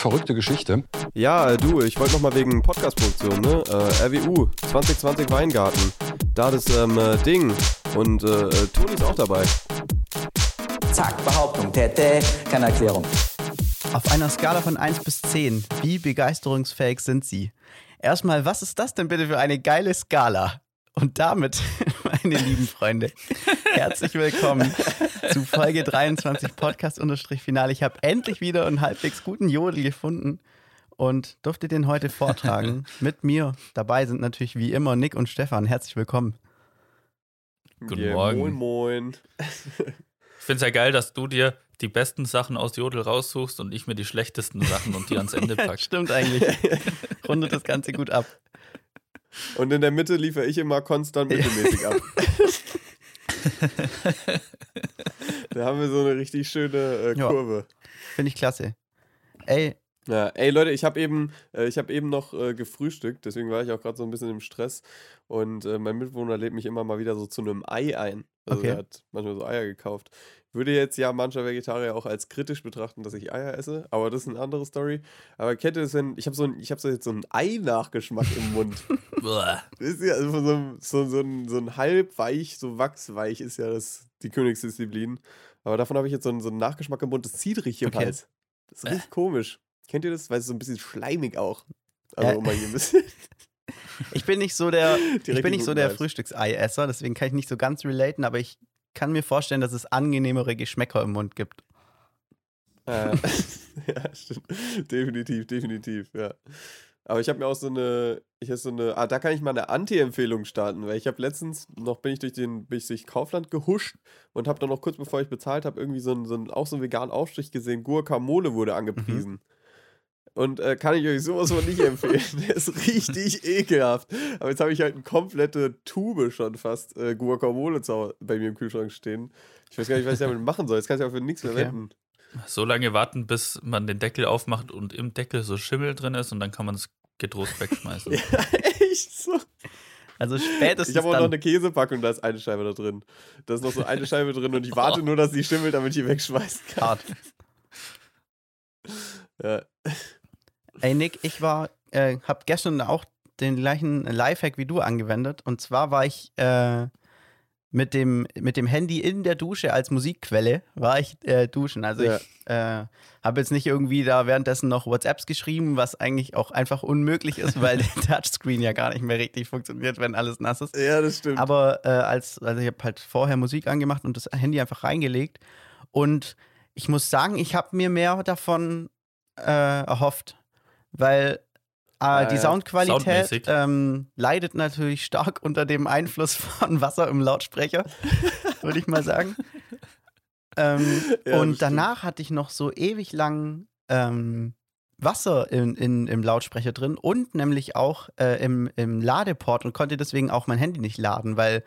verrückte Geschichte. Ja, du, ich wollte noch mal wegen Podcast-Produktion, ne? Äh, RWU 2020 Weingarten. Da das ähm, äh, Ding. Und äh, äh, Toni ist auch dabei. Zack, Behauptung, Tete, keine Erklärung. Auf einer Skala von 1 bis 10, wie begeisterungsfähig sind Sie? Erstmal, was ist das denn bitte für eine geile Skala? Und damit, meine lieben Freunde, herzlich willkommen zu Folge 23 Podcast-Finale. Ich habe endlich wieder einen halbwegs guten Jodel gefunden und durfte den heute vortragen mit mir. Dabei sind natürlich wie immer Nick und Stefan. Herzlich willkommen. Guten Yeah, Morgen. Moin, moin. Ich finde es ja geil, dass du dir die besten Sachen aus Jodel raussuchst und ich mir die schlechtesten Sachen und die ans Ende pack. Stimmt eigentlich. Rundet das Ganze gut ab. Und in der Mitte liefere ich immer konstant mittelmäßig ab. da haben wir so eine richtig schöne äh, Ja. Kurve. Finde ich klasse. Ey, Ja, ey Leute, ich habe eben, äh, ich habe eben noch äh, gefrühstückt, deswegen war ich auch gerade so ein bisschen im Stress. Und äh, mein Mitbewohner lädt mich immer mal wieder so zu einem Ei ein. Also Okay. er hat manchmal so Eier gekauft. Würde jetzt ja mancher Vegetarier auch als kritisch betrachten, dass ich Eier esse, aber das ist eine andere Story. Aber kennt ihr das denn? Ich habe so, ein, ich hab so jetzt so einen Ei-Nachgeschmack im Mund. Ist ja also so, ein- so, so, ein, so ein halbweich, so wachsweich ist ja das die Königsdisziplin. Aber davon habe ich jetzt so einen, so einen Nachgeschmack im Mund. Das zieht richtig im Okay. Hals. Das ist richtig komisch. Kennt ihr das? Weil es so ein bisschen schleimig auch. Äh. Also, um mal hier ein bisschen. ich bin nicht so der, ich richtig bin nicht so der. Frühstücksei-Esser, deswegen kann ich nicht so ganz relaten, aber ich kann mir vorstellen, dass es angenehmere Geschmäcker im Mund gibt. Äh, ja, stimmt. Definitiv, definitiv, ja. Aber ich habe mir auch so eine, ich habe so eine, ah, da kann ich mal eine Anti-Empfehlung starten, weil ich habe letztens noch bin ich durch den, bin ich durch Kaufland gehuscht und habe dann noch kurz bevor ich bezahlt habe irgendwie so einen, so einen, auch so einen veganen Aufstrich gesehen, Guacamole wurde angepriesen. Und äh, kann ich euch sowas von nicht empfehlen. Der ist richtig ekelhaft. Aber jetzt habe ich halt eine komplette Tube schon fast äh, Guacamole bei mir im Kühlschrank stehen. Ich weiß gar nicht, was ich damit machen soll. Jetzt kann ich auch für nichts Okay. verwenden. So lange warten, bis man den Deckel aufmacht und im Deckel so Schimmel drin ist und dann kann man es getrost wegschmeißen. Ja, echt so. Also spätestens Ich habe auch noch eine Käsepackung, da ist eine Scheibe da drin. Da ist noch so eine Scheibe drin und ich warte nur, dass die schimmelt, damit ich die wegschmeißen kann. Hart. Ja. Ey Nick, ich war, äh, hab gestern auch den gleichen Lifehack wie du angewendet. Und zwar war ich äh, mit, dem, mit dem Handy in der Dusche als Musikquelle, war ich äh, duschen. Also Ja. ich äh, habe jetzt nicht irgendwie da währenddessen noch WhatsApps geschrieben, was eigentlich auch einfach unmöglich ist, weil der Touchscreen ja gar nicht mehr richtig funktioniert, wenn alles nass ist. ja, das stimmt. Aber äh, als, also ich habe halt vorher Musik angemacht und das Handy einfach reingelegt. Und ich muss sagen, ich habe mir mehr davon äh, erhofft, weil äh, die. Soundqualität ähm, leidet natürlich stark unter dem Einfluss von Wasser im Lautsprecher, würde ich mal sagen. ähm, Ja, und danach hatte ich noch so ewig lang ähm, Wasser in, in, im Lautsprecher drin und nämlich auch äh, im, im Ladeport und konnte deswegen auch mein Handy nicht laden, weil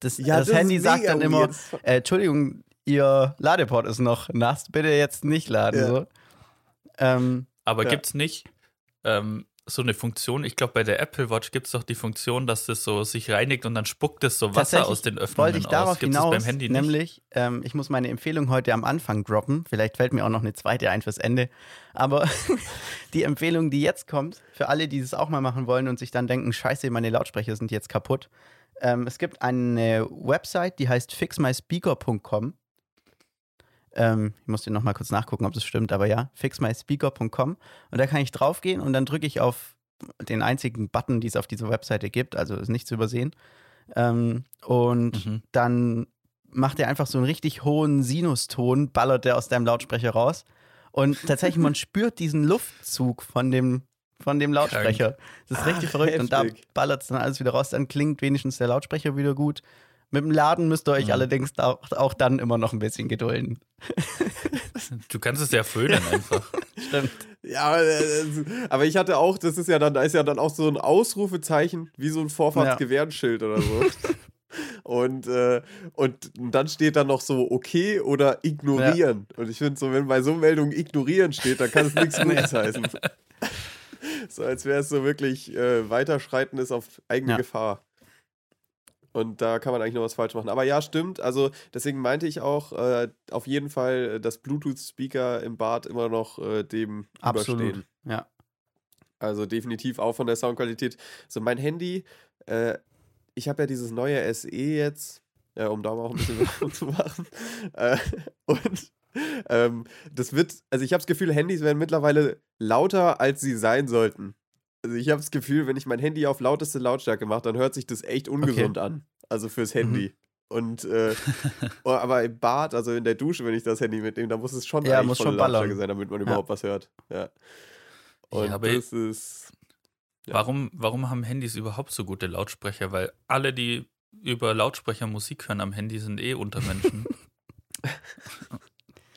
das, Ja, das das Handy sagt dann immer, äh, Entschuldigung, Ihr Ladeport ist noch nass, bitte jetzt nicht laden. Ja. So. Ähm, Aber Ja. gibt es nicht ähm, so eine Funktion? Ich glaube, bei der Apple Watch gibt es doch die Funktion, dass das so sich reinigt und dann spuckt es so Wasser aus den Öffnungen wollte ich darauf aus. Gibt es hinaus, beim Handy nicht? nämlich, ähm, ich muss meine Empfehlung heute am Anfang droppen. Vielleicht fällt mir auch noch eine zweite ein fürs Ende. Aber die Empfehlung, die jetzt kommt, für alle, die das auch mal machen wollen und sich dann denken, scheiße, meine Lautsprecher sind jetzt kaputt. Ähm, es gibt eine Website, die heißt fixmyspeaker.com. Ähm, ich muss dir noch mal kurz nachgucken, ob das stimmt, aber ja, fixmyspeaker.com. Und da kann ich draufgehen und dann drücke ich auf den einzigen Button, die es auf dieser Webseite gibt, also ist nicht zu übersehen. Ähm, und Mhm. dann macht er einfach so einen richtig hohen Sinuston, ballert der aus deinem Lautsprecher raus. Und tatsächlich, man spürt diesen Luftzug von dem, von dem Lautsprecher. Das ist richtig Ach, verrückt. Und da heftig. ballert es dann alles wieder raus. Dann klingt wenigstens der Lautsprecher wieder gut. Mit dem Laden müsst ihr euch Mhm. allerdings auch, auch dann immer noch ein bisschen gedulden. Du kannst es ja föhnen einfach. Stimmt. Ja, aber, äh, aber ich hatte auch, das ist ja dann, da ist ja dann auch so ein Ausrufezeichen, wie so ein Vorfahrtsgewehrenschild oder so. Und, äh, und dann steht dann noch so okay oder ignorieren. Und ich finde so, wenn bei so Meldungen ignorieren steht, dann kann es nichts Gutes heißen. So als wäre es so wirklich äh, Weiterschreiten ist auf eigene Ja. Gefahr. Und da kann man eigentlich noch was falsch machen. Aber ja, stimmt. Also deswegen meinte ich auch äh, auf jeden Fall, dass Bluetooth-Speaker im Bad immer noch äh, dem Absolut. überstehen. Ja. Also definitiv auch von der Soundqualität. So mein Handy, äh, ich habe ja dieses neue SE jetzt, äh, um da mal auch ein bisschen zu machen. Äh, und ähm, das wird, also ich habe das Gefühl, Handys werden mittlerweile lauter, als sie sein sollten. Also ich habe das Gefühl, wenn ich mein Handy auf lauteste Lautstärke mache, dann hört sich das echt ungesund an. Also fürs Handy. Und äh, oh, aber im Bad, also in der Dusche, wenn ich das Handy mitnehme, dann muss es schon Ja, muss schon ballern. Lautstärke sein, damit man überhaupt was hört. Ja. Und aber das ist. Ja. Warum, warum haben Handys überhaupt so gute Lautsprecher? Weil alle, die über Lautsprecher Musik hören am Handy, sind eh Untermenschen.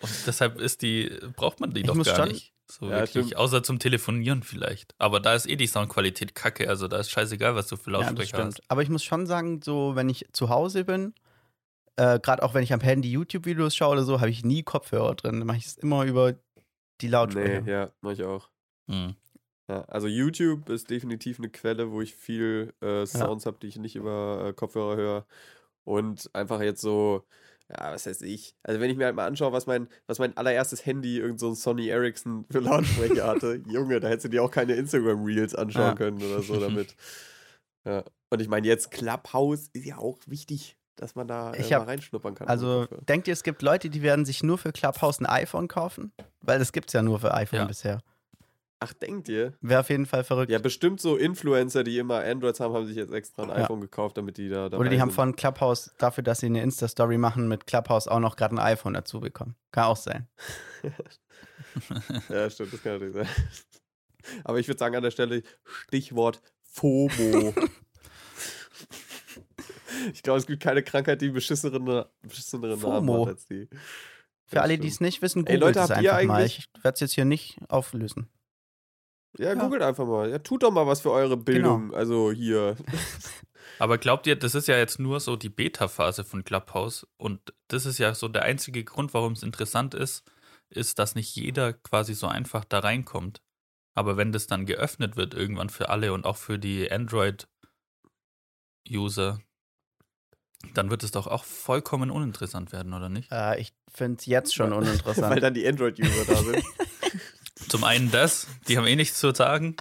Und deshalb ist die, braucht man die Ich doch muss gar schon- nicht. So Ja, wirklich. stimmt. Außer zum Telefonieren vielleicht. Aber da ist eh die Soundqualität kacke. Also da ist scheißegal, was du für Ja, Lautsprecher stimmt. hast. Aber ich muss schon sagen, so wenn ich zu Hause bin, äh, gerade auch wenn ich am Handy YouTube-Videos schaue oder so, habe ich nie Kopfhörer drin. Dann mache ich es immer über die Lautsprecher. Nee, ja, mach ich auch. Hm. Ja, also YouTube ist definitiv eine Quelle, wo ich viel äh, Sounds habe, die ich nicht über äh, Kopfhörer höre. Und einfach jetzt so, ja, was heißt ich? Also wenn ich mir halt mal anschaue, was mein, was mein allererstes Handy, irgend so ein Sony Ericsson für Lautsprecher hatte, Junge, da hättest du dir auch keine Instagram-Reels anschauen Ja. können oder so damit. Ja. Und ich meine, jetzt Clubhouse ist ja auch wichtig, dass man da äh, Ich mal hab- reinschnuppern kann. Also denkt ihr, es gibt Leute, die werden sich nur für Clubhouse ein iPhone kaufen? Weil das gibt es ja nur für iPhone Ja. bisher. Ach, denkt ihr? Wäre auf jeden Fall verrückt. Ja, bestimmt so Influencer, die immer Androids haben, haben sich jetzt extra ein Ja. iPhone gekauft, damit die da Oder die haben sind. von Clubhouse dafür, dass sie eine Insta-Story machen, mit Clubhouse auch noch gerade ein iPhone dazu bekommen. Kann auch sein. Ja, stimmt, das kann natürlich sein. Aber ich würde sagen, an der Stelle Stichwort FOMO. ich glaube, es gibt keine Krankheit, die beschissenere, beschissenere Namen FOMO. hat als die. Für Ja, alle, die es nicht wissen, Ey, googelt Leute, es habt ihr einfach mal. eigentlich- Ich werde es jetzt hier nicht auflösen. Ja, Ja. googelt einfach mal. Ja, tut doch mal was für eure Bildung. Also hier. Aber glaubt ihr, das ist ja jetzt nur so die Beta-Phase von Clubhouse und das ist ja so der einzige Grund, warum es interessant ist, ist, dass nicht jeder quasi so einfach da reinkommt. Aber wenn das dann geöffnet wird irgendwann für alle und auch für die Android-User, dann wird es doch auch vollkommen uninteressant werden, oder nicht? Äh, ich finde es jetzt schon Weil uninteressant. dann die Android-User da sind. Zum einen das, die haben eh nichts zu sagen.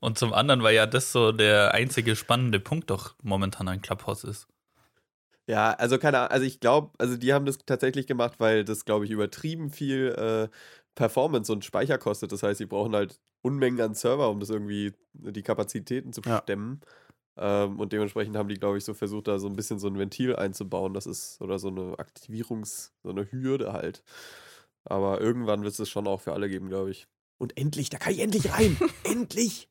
Und zum anderen, weil ja das so der einzige spannende Punkt doch momentan an Clubhouse ist. Ja, also keine Ahnung, also ich glaube, also die haben das tatsächlich gemacht, weil das, glaube ich, übertrieben viel äh, Performance und Speicher kostet. Das heißt, sie brauchen halt Unmengen an Server, um das irgendwie, die Kapazitäten zu Ja. stemmen. Ähm, und dementsprechend haben die, glaube ich, so versucht, da so ein bisschen so ein Ventil einzubauen. Das ist, oder so eine Aktivierungs-, so eine Hürde halt. Aber irgendwann wird es schon auch für alle geben, glaube ich. Und endlich, da kann ich endlich rein! endlich!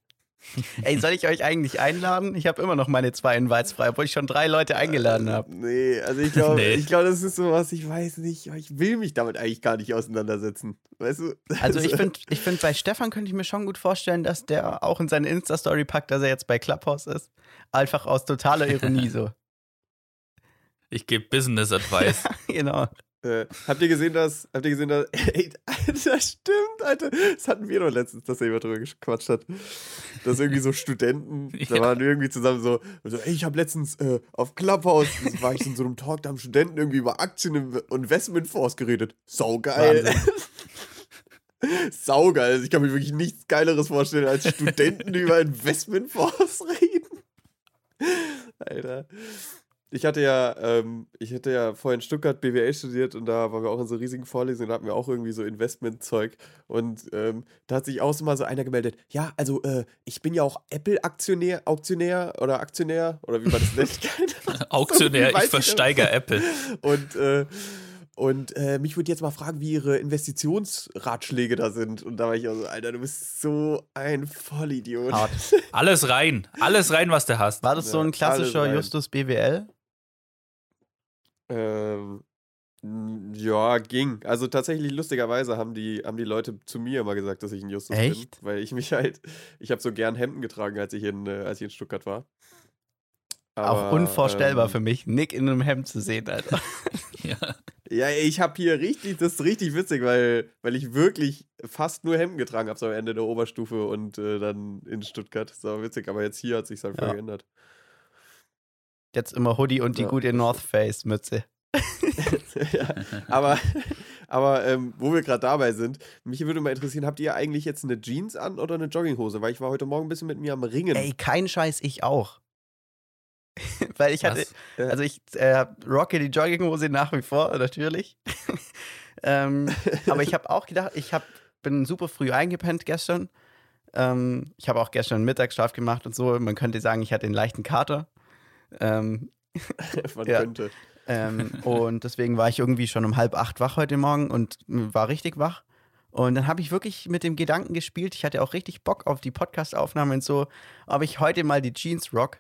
Ey, soll ich euch eigentlich einladen? Ich habe immer noch meine zwei Invites frei, obwohl ich schon drei Leute eingeladen habe. Nee, also ich glaube, Nee. ich glaube, das ist sowas, ich weiß nicht, ich will mich damit eigentlich gar nicht auseinandersetzen. Weißt du? Also ich finde, ich find, bei Stefan könnte ich mir schon gut vorstellen, dass der auch in seine Insta-Story packt, dass er jetzt bei Clubhouse ist. Einfach aus totaler Ironie so. Ich gebe Business Advice. genau. Äh, habt ihr gesehen, dass, habt ihr gesehen, dass, ey, das stimmt, Alter, das hatten wir doch letztens, dass er jemand drüber gequatscht hat, dass irgendwie so Studenten, da Ja. waren irgendwie zusammen so, so ey, ich habe letztens äh, auf Clubhouse, war ich in so einem Talk, da haben Studenten irgendwie über Aktien und Investmentfonds geredet, saugeil. Saugeil, also ich kann mir wirklich nichts Geileres vorstellen, als Studenten über Investmentfonds reden. Alter. Ich hatte ja, ähm, ich hatte ja vorher in Stuttgart BWL studiert und da waren wir auch in so riesigen Vorlesungen, da hatten wir auch irgendwie so Investmentzeug und ähm, da hat sich auch so mal so einer gemeldet, ja, also äh, ich bin ja auch Apple-Aktionär, Auktionär oder Aktionär oder wie man das nennt, Auktionär, ich ich versteigere Apple. und, äh, und äh, mich würde jetzt mal fragen, wie ihre Investitionsratschläge da sind. Und da war ich auch so, Alter, du bist so ein Vollidiot. Hart. Alles rein. Alles rein, was du hast. War das so Ja, ein klassischer. Justus BWL? Ähm, ja, ging. Also tatsächlich, lustigerweise haben die, haben die Leute zu mir immer gesagt, dass ich ein Justus Echt? bin. Weil ich mich halt, ich habe so gern Hemden getragen, als ich in, äh, als ich in Stuttgart war. auch Aber, unvorstellbar ähm, für mich, Nick in einem Hemd zu sehen, Alter. Ja. Ja, ich habe hier richtig, das ist richtig witzig, weil, weil ich wirklich fast nur Hemden getragen habe, so am Ende der Oberstufe und äh, dann in Stuttgart. Das war witzig, aber jetzt hier hat sich halt voll Ja. geändert. Jetzt immer Hoodie und die Ja, gute North Face Mütze. ja, aber aber ähm, wo wir gerade dabei sind, mich würde mal interessieren, habt ihr eigentlich jetzt eine Jeans an oder eine Jogginghose? Weil ich war heute Morgen ein bisschen mit mir am Ringen. Ey, kein Scheiß, ich auch. Weil ich hatte, Was? also ich äh, rocke die Jogginghose nach wie vor, natürlich. ähm, aber ich habe auch gedacht, ich hab, bin super früh eingepennt gestern. Ähm, ich habe auch gestern Mittagsschlaf gemacht und so. Man könnte sagen, ich hatte einen leichten Kater. Ähm, Man Ja. könnte. ähm, und deswegen war ich irgendwie schon um halb acht wach heute Morgen und war richtig wach. Und dann habe ich wirklich mit dem Gedanken gespielt. Ich hatte auch richtig Bock auf die Podcast-Aufnahme und so, ob ich heute mal die Jeans rock.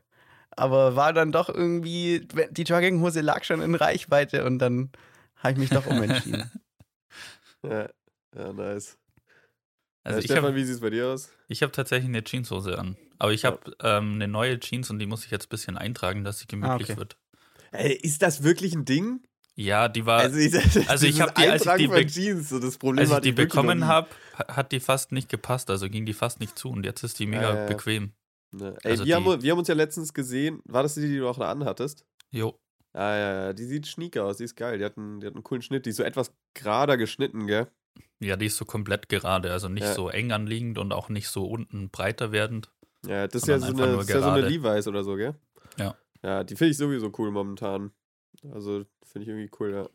Aber war dann doch irgendwie, die Jogginghose lag schon in Reichweite und dann habe ich mich doch umentschieden. Ja, ja nice. Also ja, ich Stefan, habe wie sieht es bei dir aus? ich hab tatsächlich eine Jeanshose an. Aber ich habe ähm, eine neue Jeans und die muss ich jetzt ein bisschen eintragen, dass sie gemütlich Ah, okay. wird. Ey, ist das wirklich ein Ding? Ja, die war, Also ich, also ich dieses hab die- als ich die be- Jeans, so das Problem als ich die bekommen habe, hat die fast nicht gepasst, also ging die fast nicht zu und jetzt ist die mega Ja, bequem. Ne. Ey, Also wir, haben, wir haben uns ja letztens gesehen, war das die, die du auch da anhattest? Jo. Ah, ja, ja, die sieht schnieke aus, die ist geil. Die hat, einen, die hat einen coolen Schnitt, die ist so etwas gerader geschnitten, gell? Ja, die ist so komplett gerade, also nicht Ja. so eng anliegend und auch nicht so unten breiter werdend. Ja, das ist ja, so eine, das ist ja so eine. Levi's oder so, gell? Ja. Ja, die finde ich sowieso cool momentan. Also, finde ich irgendwie cool, ja.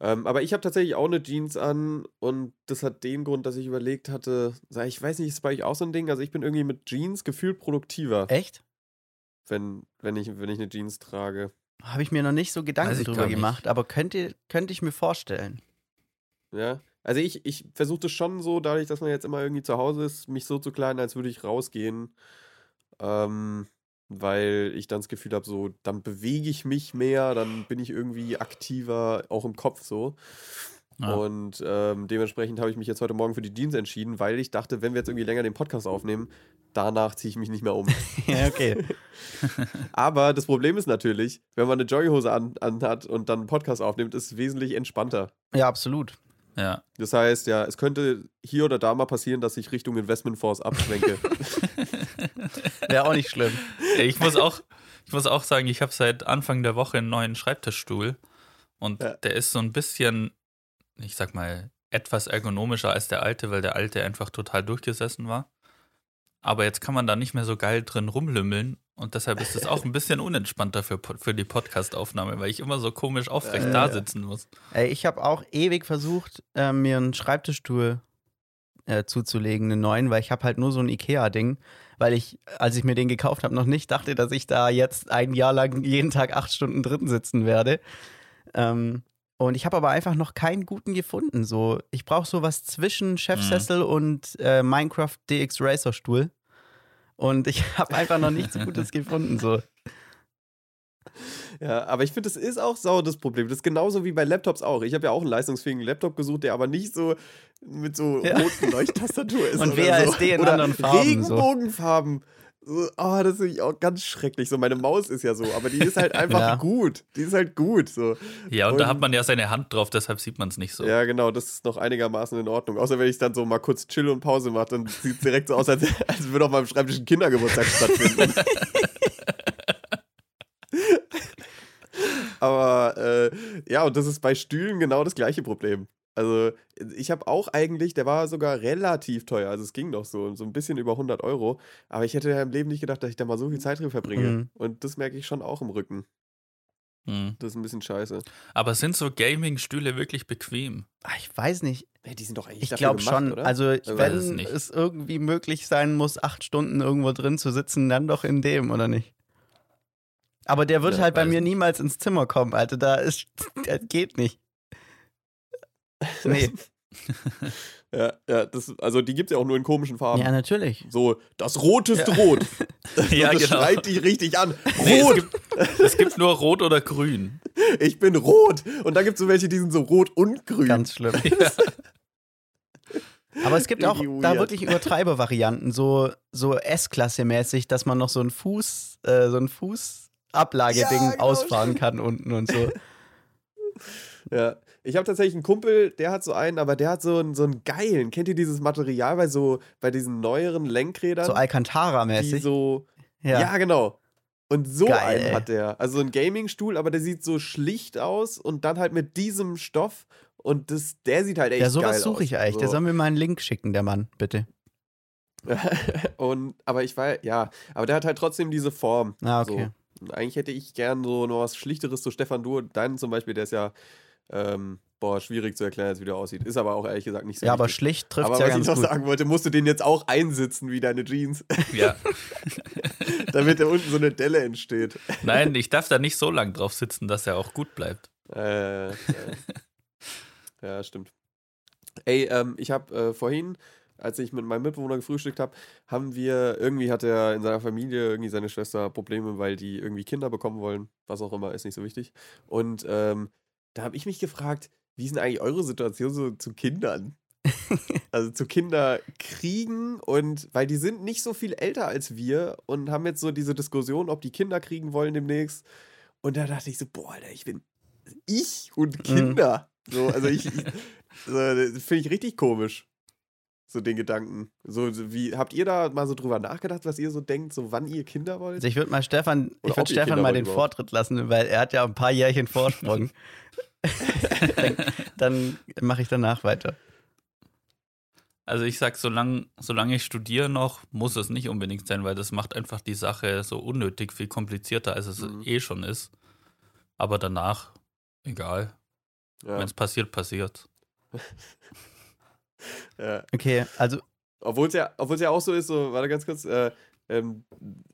Ähm, aber ich habe tatsächlich auch eine Jeans an und das hat den Grund, dass ich überlegt hatte, ich weiß nicht, ist bei euch auch so ein Ding? Also ich bin irgendwie mit Jeans gefühlt produktiver, Echt? wenn, wenn, ich, wenn ich eine Jeans trage. Habe ich mir noch nicht so Gedanken drüber gemacht, aber könnte, könnte ich mir vorstellen. Ja. Also ich, ich versuche das schon so, dadurch, dass man jetzt immer irgendwie zu Hause ist, mich so zu kleiden, als würde ich rausgehen. Ähm, weil ich dann das Gefühl habe, so, dann bewege ich mich mehr, dann bin ich irgendwie aktiver, auch im Kopf so. Ja. Und ähm, dementsprechend habe ich mich jetzt heute Morgen für die Jeans entschieden, weil ich dachte, wenn wir jetzt irgendwie länger den Podcast aufnehmen, danach ziehe ich mich nicht mehr um. ja, okay. Aber das Problem ist natürlich, wenn man eine Jogginghose an, anhat und dann einen Podcast aufnimmt, ist es wesentlich entspannter. Ja, absolut. Ja. Das heißt, ja, es könnte hier oder da mal passieren, dass ich Richtung Investmentfonds abschwenke. Wäre auch nicht schlimm. Ich muss auch, ich muss auch sagen, ich habe seit Anfang der Woche einen neuen Schreibtischstuhl und Ja. der ist so ein bisschen, ich sag mal, etwas ergonomischer als der alte, weil der alte einfach total durchgesessen war. Aber jetzt kann man da nicht mehr so geil drin rumlümmeln und deshalb ist es auch ein bisschen unentspannter für, für die Podcast-Aufnahme, weil ich immer so komisch aufrecht Ja, da sitzen muss. Ey, ich habe auch ewig versucht, äh, mir einen Schreibtischstuhl äh, zuzulegen, einen neuen, weil ich habe halt nur so ein Ikea-Ding, weil ich, als ich mir den gekauft habe, noch nicht dachte, dass ich da jetzt ein Jahr lang jeden Tag acht Stunden drin sitzen werde. Ähm, und ich habe aber einfach noch keinen guten gefunden. So, ich brauche sowas zwischen Chefsessel und äh, Minecraft DX Racer Stuhl. Und ich habe einfach noch nichts Gutes gefunden. So. ja, aber ich finde, das ist auch sau das Problem. Das ist genauso wie bei Laptops auch. Ich habe ja auch einen leistungsfähigen Laptop gesucht, der aber nicht so mit so Ja. roten Leuchttastatur ist. Und WASD so. in oder anderen Farben. Regenbogenfarben. So, oh, das ich auch ganz schrecklich. So, meine Maus ist ja so, aber die ist halt einfach Ja. gut. Die ist halt gut. So. Ja, und, da Und- hat man ja seine Hand drauf, deshalb sieht man es nicht so. Ja, genau, das ist noch einigermaßen in Ordnung. Außer wenn ich dann so mal kurz chill und Pause mache, dann sieht es direkt so aus, als, als würde auf meinem Schreibtisch ein Kindergeburtstag stattfinden. Aber äh, ja, und das ist bei Stühlen genau das gleiche Problem. Also ich habe auch eigentlich, der war sogar relativ teuer, also es ging noch so, so ein bisschen über 100 Euro. Aber ich hätte ja im Leben nicht gedacht, dass ich da mal so viel Zeit drin verbringe. Mhm. Und das merke ich schon auch im Rücken. Hm. Das ist ein bisschen scheiße. Aber sind so Gaming-Stühle wirklich bequem? Ah, Ich weiß nicht, die sind doch eigentlich Ich glaube schon. oder? Also, Ich wenn weiß es nicht. es irgendwie möglich sein muss, acht Stunden irgendwo drin zu sitzen, dann doch in dem, oder nicht? Aber der wird Ja, halt bei mir nicht. niemals ins Zimmer kommen, Alter. Da ist. Der geht nicht. Nee. Ja, ja, das, also die gibt es ja auch nur in komischen Farben. ja, natürlich. So, das roteste Rot. Ja, das genau. schreit die richtig an. Nee, es Rot! gibt, es gibt nur Rot oder Grün. ich bin rot. Und dann gibt es so welche, die sind so rot und grün. Ganz schlimm. Ja. Aber es gibt auch Irgendwie da wirklich Übertreibervarianten, so, so S-Klasse-mäßig, dass man noch so ein Fuß, äh, so ein Fußablageding Ja, genau, ausfahren kann unten und so. Ja. Ich habe tatsächlich einen Kumpel, der hat so einen, aber der hat so einen, so einen geilen. Kennt ihr dieses Material bei so, bei diesen neueren Lenkrädern? So Alcantara-mäßig. so. ja. Ja. genau. Und so Geil, einen hat der. Also ein Gaming-Stuhl, aber der sieht so schlicht aus und dann halt mit diesem Stoff. Und das, der sieht halt echt Ja, geil sowas aus. suche ich eigentlich. Der So. soll mir mal einen Link schicken, der Mann, bitte. und, aber ich war, ja, aber der hat halt trotzdem diese Form. Ah, okay. So. Eigentlich hätte ich gern so noch was Schlichteres, so Stefan Du, deinen zum Beispiel, der ist ja, ähm, boah, schwierig zu erklären, jetzt, wie der aussieht. Ist aber auch ehrlich gesagt nicht so Ja, aber wichtig. schlicht trifft Aber ja was ich ganz noch gut. sagen wollte, musst du den jetzt auch einsitzen wie deine Jeans, Ja. damit da unten so eine Delle entsteht. Nein, ich darf da nicht so lang drauf sitzen, dass er auch gut bleibt. Äh, ja. ja, stimmt. Ey, ähm, ich habe äh, vorhin, als ich mit meinem Mitbewohner gefrühstückt habe, haben wir, irgendwie hat er in seiner Familie, irgendwie seine Schwester Probleme, weil die irgendwie Kinder bekommen wollen. Was auch immer, ist nicht so wichtig. Und ähm, da habe ich mich gefragt, wie ist denn eigentlich eure Situation so zu Kindern? also zu Kinder kriegen und weil die sind nicht so viel älter als wir und haben jetzt so diese Diskussion, ob die Kinder kriegen wollen demnächst. Und da dachte ich so, boah, Alter, ich bin ich und Kinder. So, also ich, ich so, das finde ich richtig komisch. So den Gedanken. So, wie, habt ihr da mal so drüber nachgedacht, was ihr so denkt, so wann ihr Kinder wollt? Also ich würde mal Stefan, Oder ich würde Stefan Kinder mal den überhaupt. Vortritt lassen, weil er hat ja ein paar Jährchen Vorsprung. dann dann mache ich danach weiter. Also ich sag, solange solange ich studiere noch, muss es nicht unbedingt sein, weil das macht einfach die Sache so unnötig viel komplizierter, als es Mhm. eh schon ist. Aber danach, egal. Ja, Wenn es passiert, passiert. ja. Okay, also Obwohl es ja, ja auch so ist, so, warte ganz kurz, äh, ähm,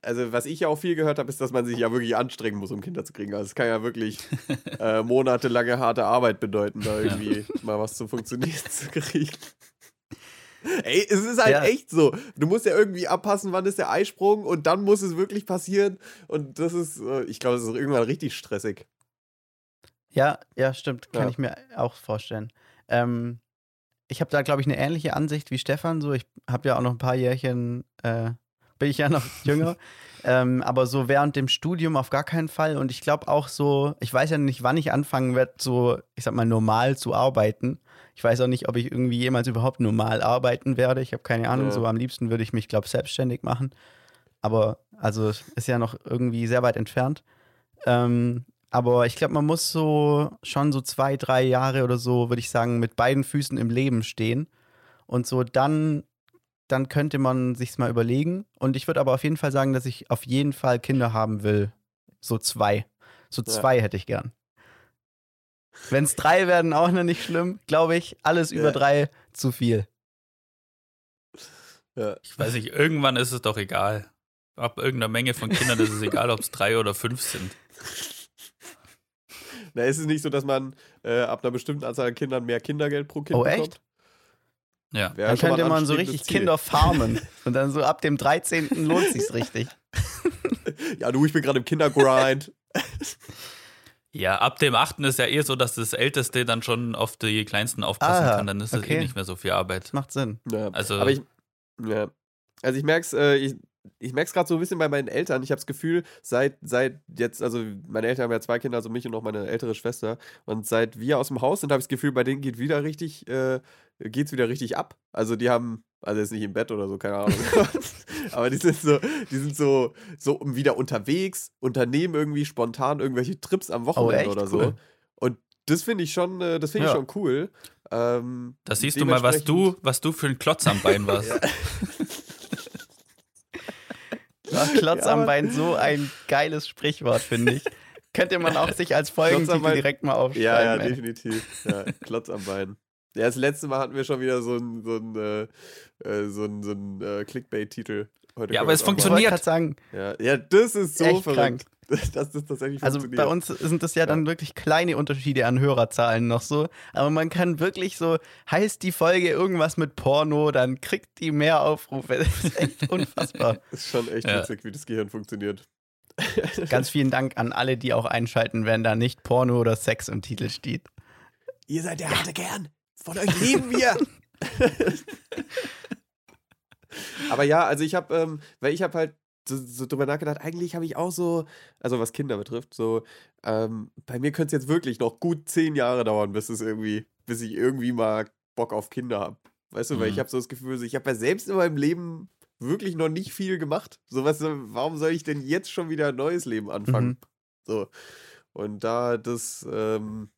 also was ich ja auch viel gehört habe, ist, dass man sich ja wirklich anstrengen muss, um Kinder zu kriegen. Also es kann ja wirklich äh, monatelange harte Arbeit bedeuten, da irgendwie mal was zum Funktionieren zu kriegen. Ey, es ist halt Ja. echt so. Du musst ja irgendwie abpassen, wann ist der Eisprung und dann muss es wirklich passieren. Und das ist, äh, ich glaube, das ist irgendwann richtig stressig. Ja, ja, stimmt. Kann Ja. ich mir auch vorstellen. Ähm, ich habe da, glaube ich, eine ähnliche Ansicht wie Stefan. So, ich habe ja auch noch ein paar Jährchen, äh, bin ich ja noch jünger. ähm, aber so während dem Studium auf gar keinen Fall. Und ich glaube auch so, ich weiß ja nicht, wann ich anfangen werde, so, ich sag mal, normal zu arbeiten. Ich weiß auch nicht, ob ich irgendwie jemals überhaupt normal arbeiten werde. Ich habe keine Ahnung. Ja. So am liebsten würde ich mich, glaube ich, selbstständig machen. Aber also es ist ja noch irgendwie sehr weit entfernt. Ähm, aber ich glaube, man muss so schon so zwei, drei Jahre oder so, würde ich sagen, mit beiden Füßen im Leben stehen. Und so dann, dann könnte man sich's mal überlegen. Und ich würde aber auf jeden Fall sagen, dass ich auf jeden Fall Kinder haben will. So zwei. So Ja. zwei hätte ich gern. Wenn es drei werden, auch noch nicht schlimm, glaube ich. Alles über Ja. drei zu viel. Ja. Ich weiß nicht, irgendwann ist es doch egal. Ab irgendeiner Menge von Kindern ist es egal, ob es drei oder fünf sind. Na, ist es nicht so, dass man äh, ab einer bestimmten Anzahl an Kindern mehr Kindergeld pro Kind Oh, bekommt? echt? Ja. Wäre Dann könnte man so richtig Ziel. Kinder farmen. Und dann so ab dem 13. lohnt sich's richtig. Ja, du, ich bin gerade im Kindergrind. Ja, ab dem achten ist ja eher so, dass das Älteste dann schon auf die Kleinsten aufpassen Ah, kann. Dann ist es okay. eh nicht mehr so viel Arbeit. Macht Sinn. Ja. Also- aber ich, ja. Also ich merk's, äh, ich, ich merk's gerade so ein bisschen bei meinen Eltern. Ich habe das Gefühl, seit, seit jetzt, also meine Eltern haben ja zwei Kinder, also mich und noch meine ältere Schwester. Und seit wir aus dem Haus sind, habe ich das Gefühl, bei denen geht wieder richtig, äh, geht's wieder richtig ab. Also die haben, also jetzt nicht im Bett oder so, keine Ahnung. aber die sind so, die sind so, so wieder unterwegs, unternehmen irgendwie spontan irgendwelche Trips am Wochenende Oh, oder so. Cool. Und das finde ich schon, äh, das finde ich Ja. schon cool. Ähm, Da siehst du mal, was du, was du für ein Klotz am Bein warst. Ach, Klotz Ja, am Bein, so ein geiles Sprichwort, finde ich. Könnte man auch sich als Folgentitel direkt mal aufschreiben. Ja, ja, ey. definitiv. Ja, Klotz am Bein. Ja, das letzte Mal hatten wir schon wieder so ein, so ein, äh, äh, so ein, so ein äh, Clickbait-Titel. Heute Ja, aber es funktioniert. gerade sagen, Ja, ja, das ist so Echt verrückt. krank. Dass das tatsächlich also funktioniert. bei uns sind das ja dann wirklich kleine Unterschiede an Hörerzahlen noch so. Aber man kann wirklich so, heißt die Folge irgendwas mit Porno, dann kriegt die mehr Aufrufe. Das ist echt unfassbar. ist schon echt Ja. witzig, wie das Gehirn funktioniert. Ganz vielen Dank an alle, die auch einschalten, wenn da nicht Porno oder Sex im Titel steht. Ihr seid der harte Kern. Von euch leben wir. Aber ja, also ich habe, ähm, weil ich habe halt so, so drüber nachgedacht, eigentlich habe ich auch so, also was Kinder betrifft, so, ähm, bei mir könnte es jetzt wirklich noch gut zehn Jahre dauern, bis es irgendwie, bis ich irgendwie mal Bock auf Kinder habe. Weißt du, weil Mhm. ich habe so das Gefühl, ich habe ja selbst in meinem Leben wirklich noch nicht viel gemacht. So was, warum soll ich denn jetzt schon wieder ein neues Leben anfangen? Mhm. So. Und da das, ähm,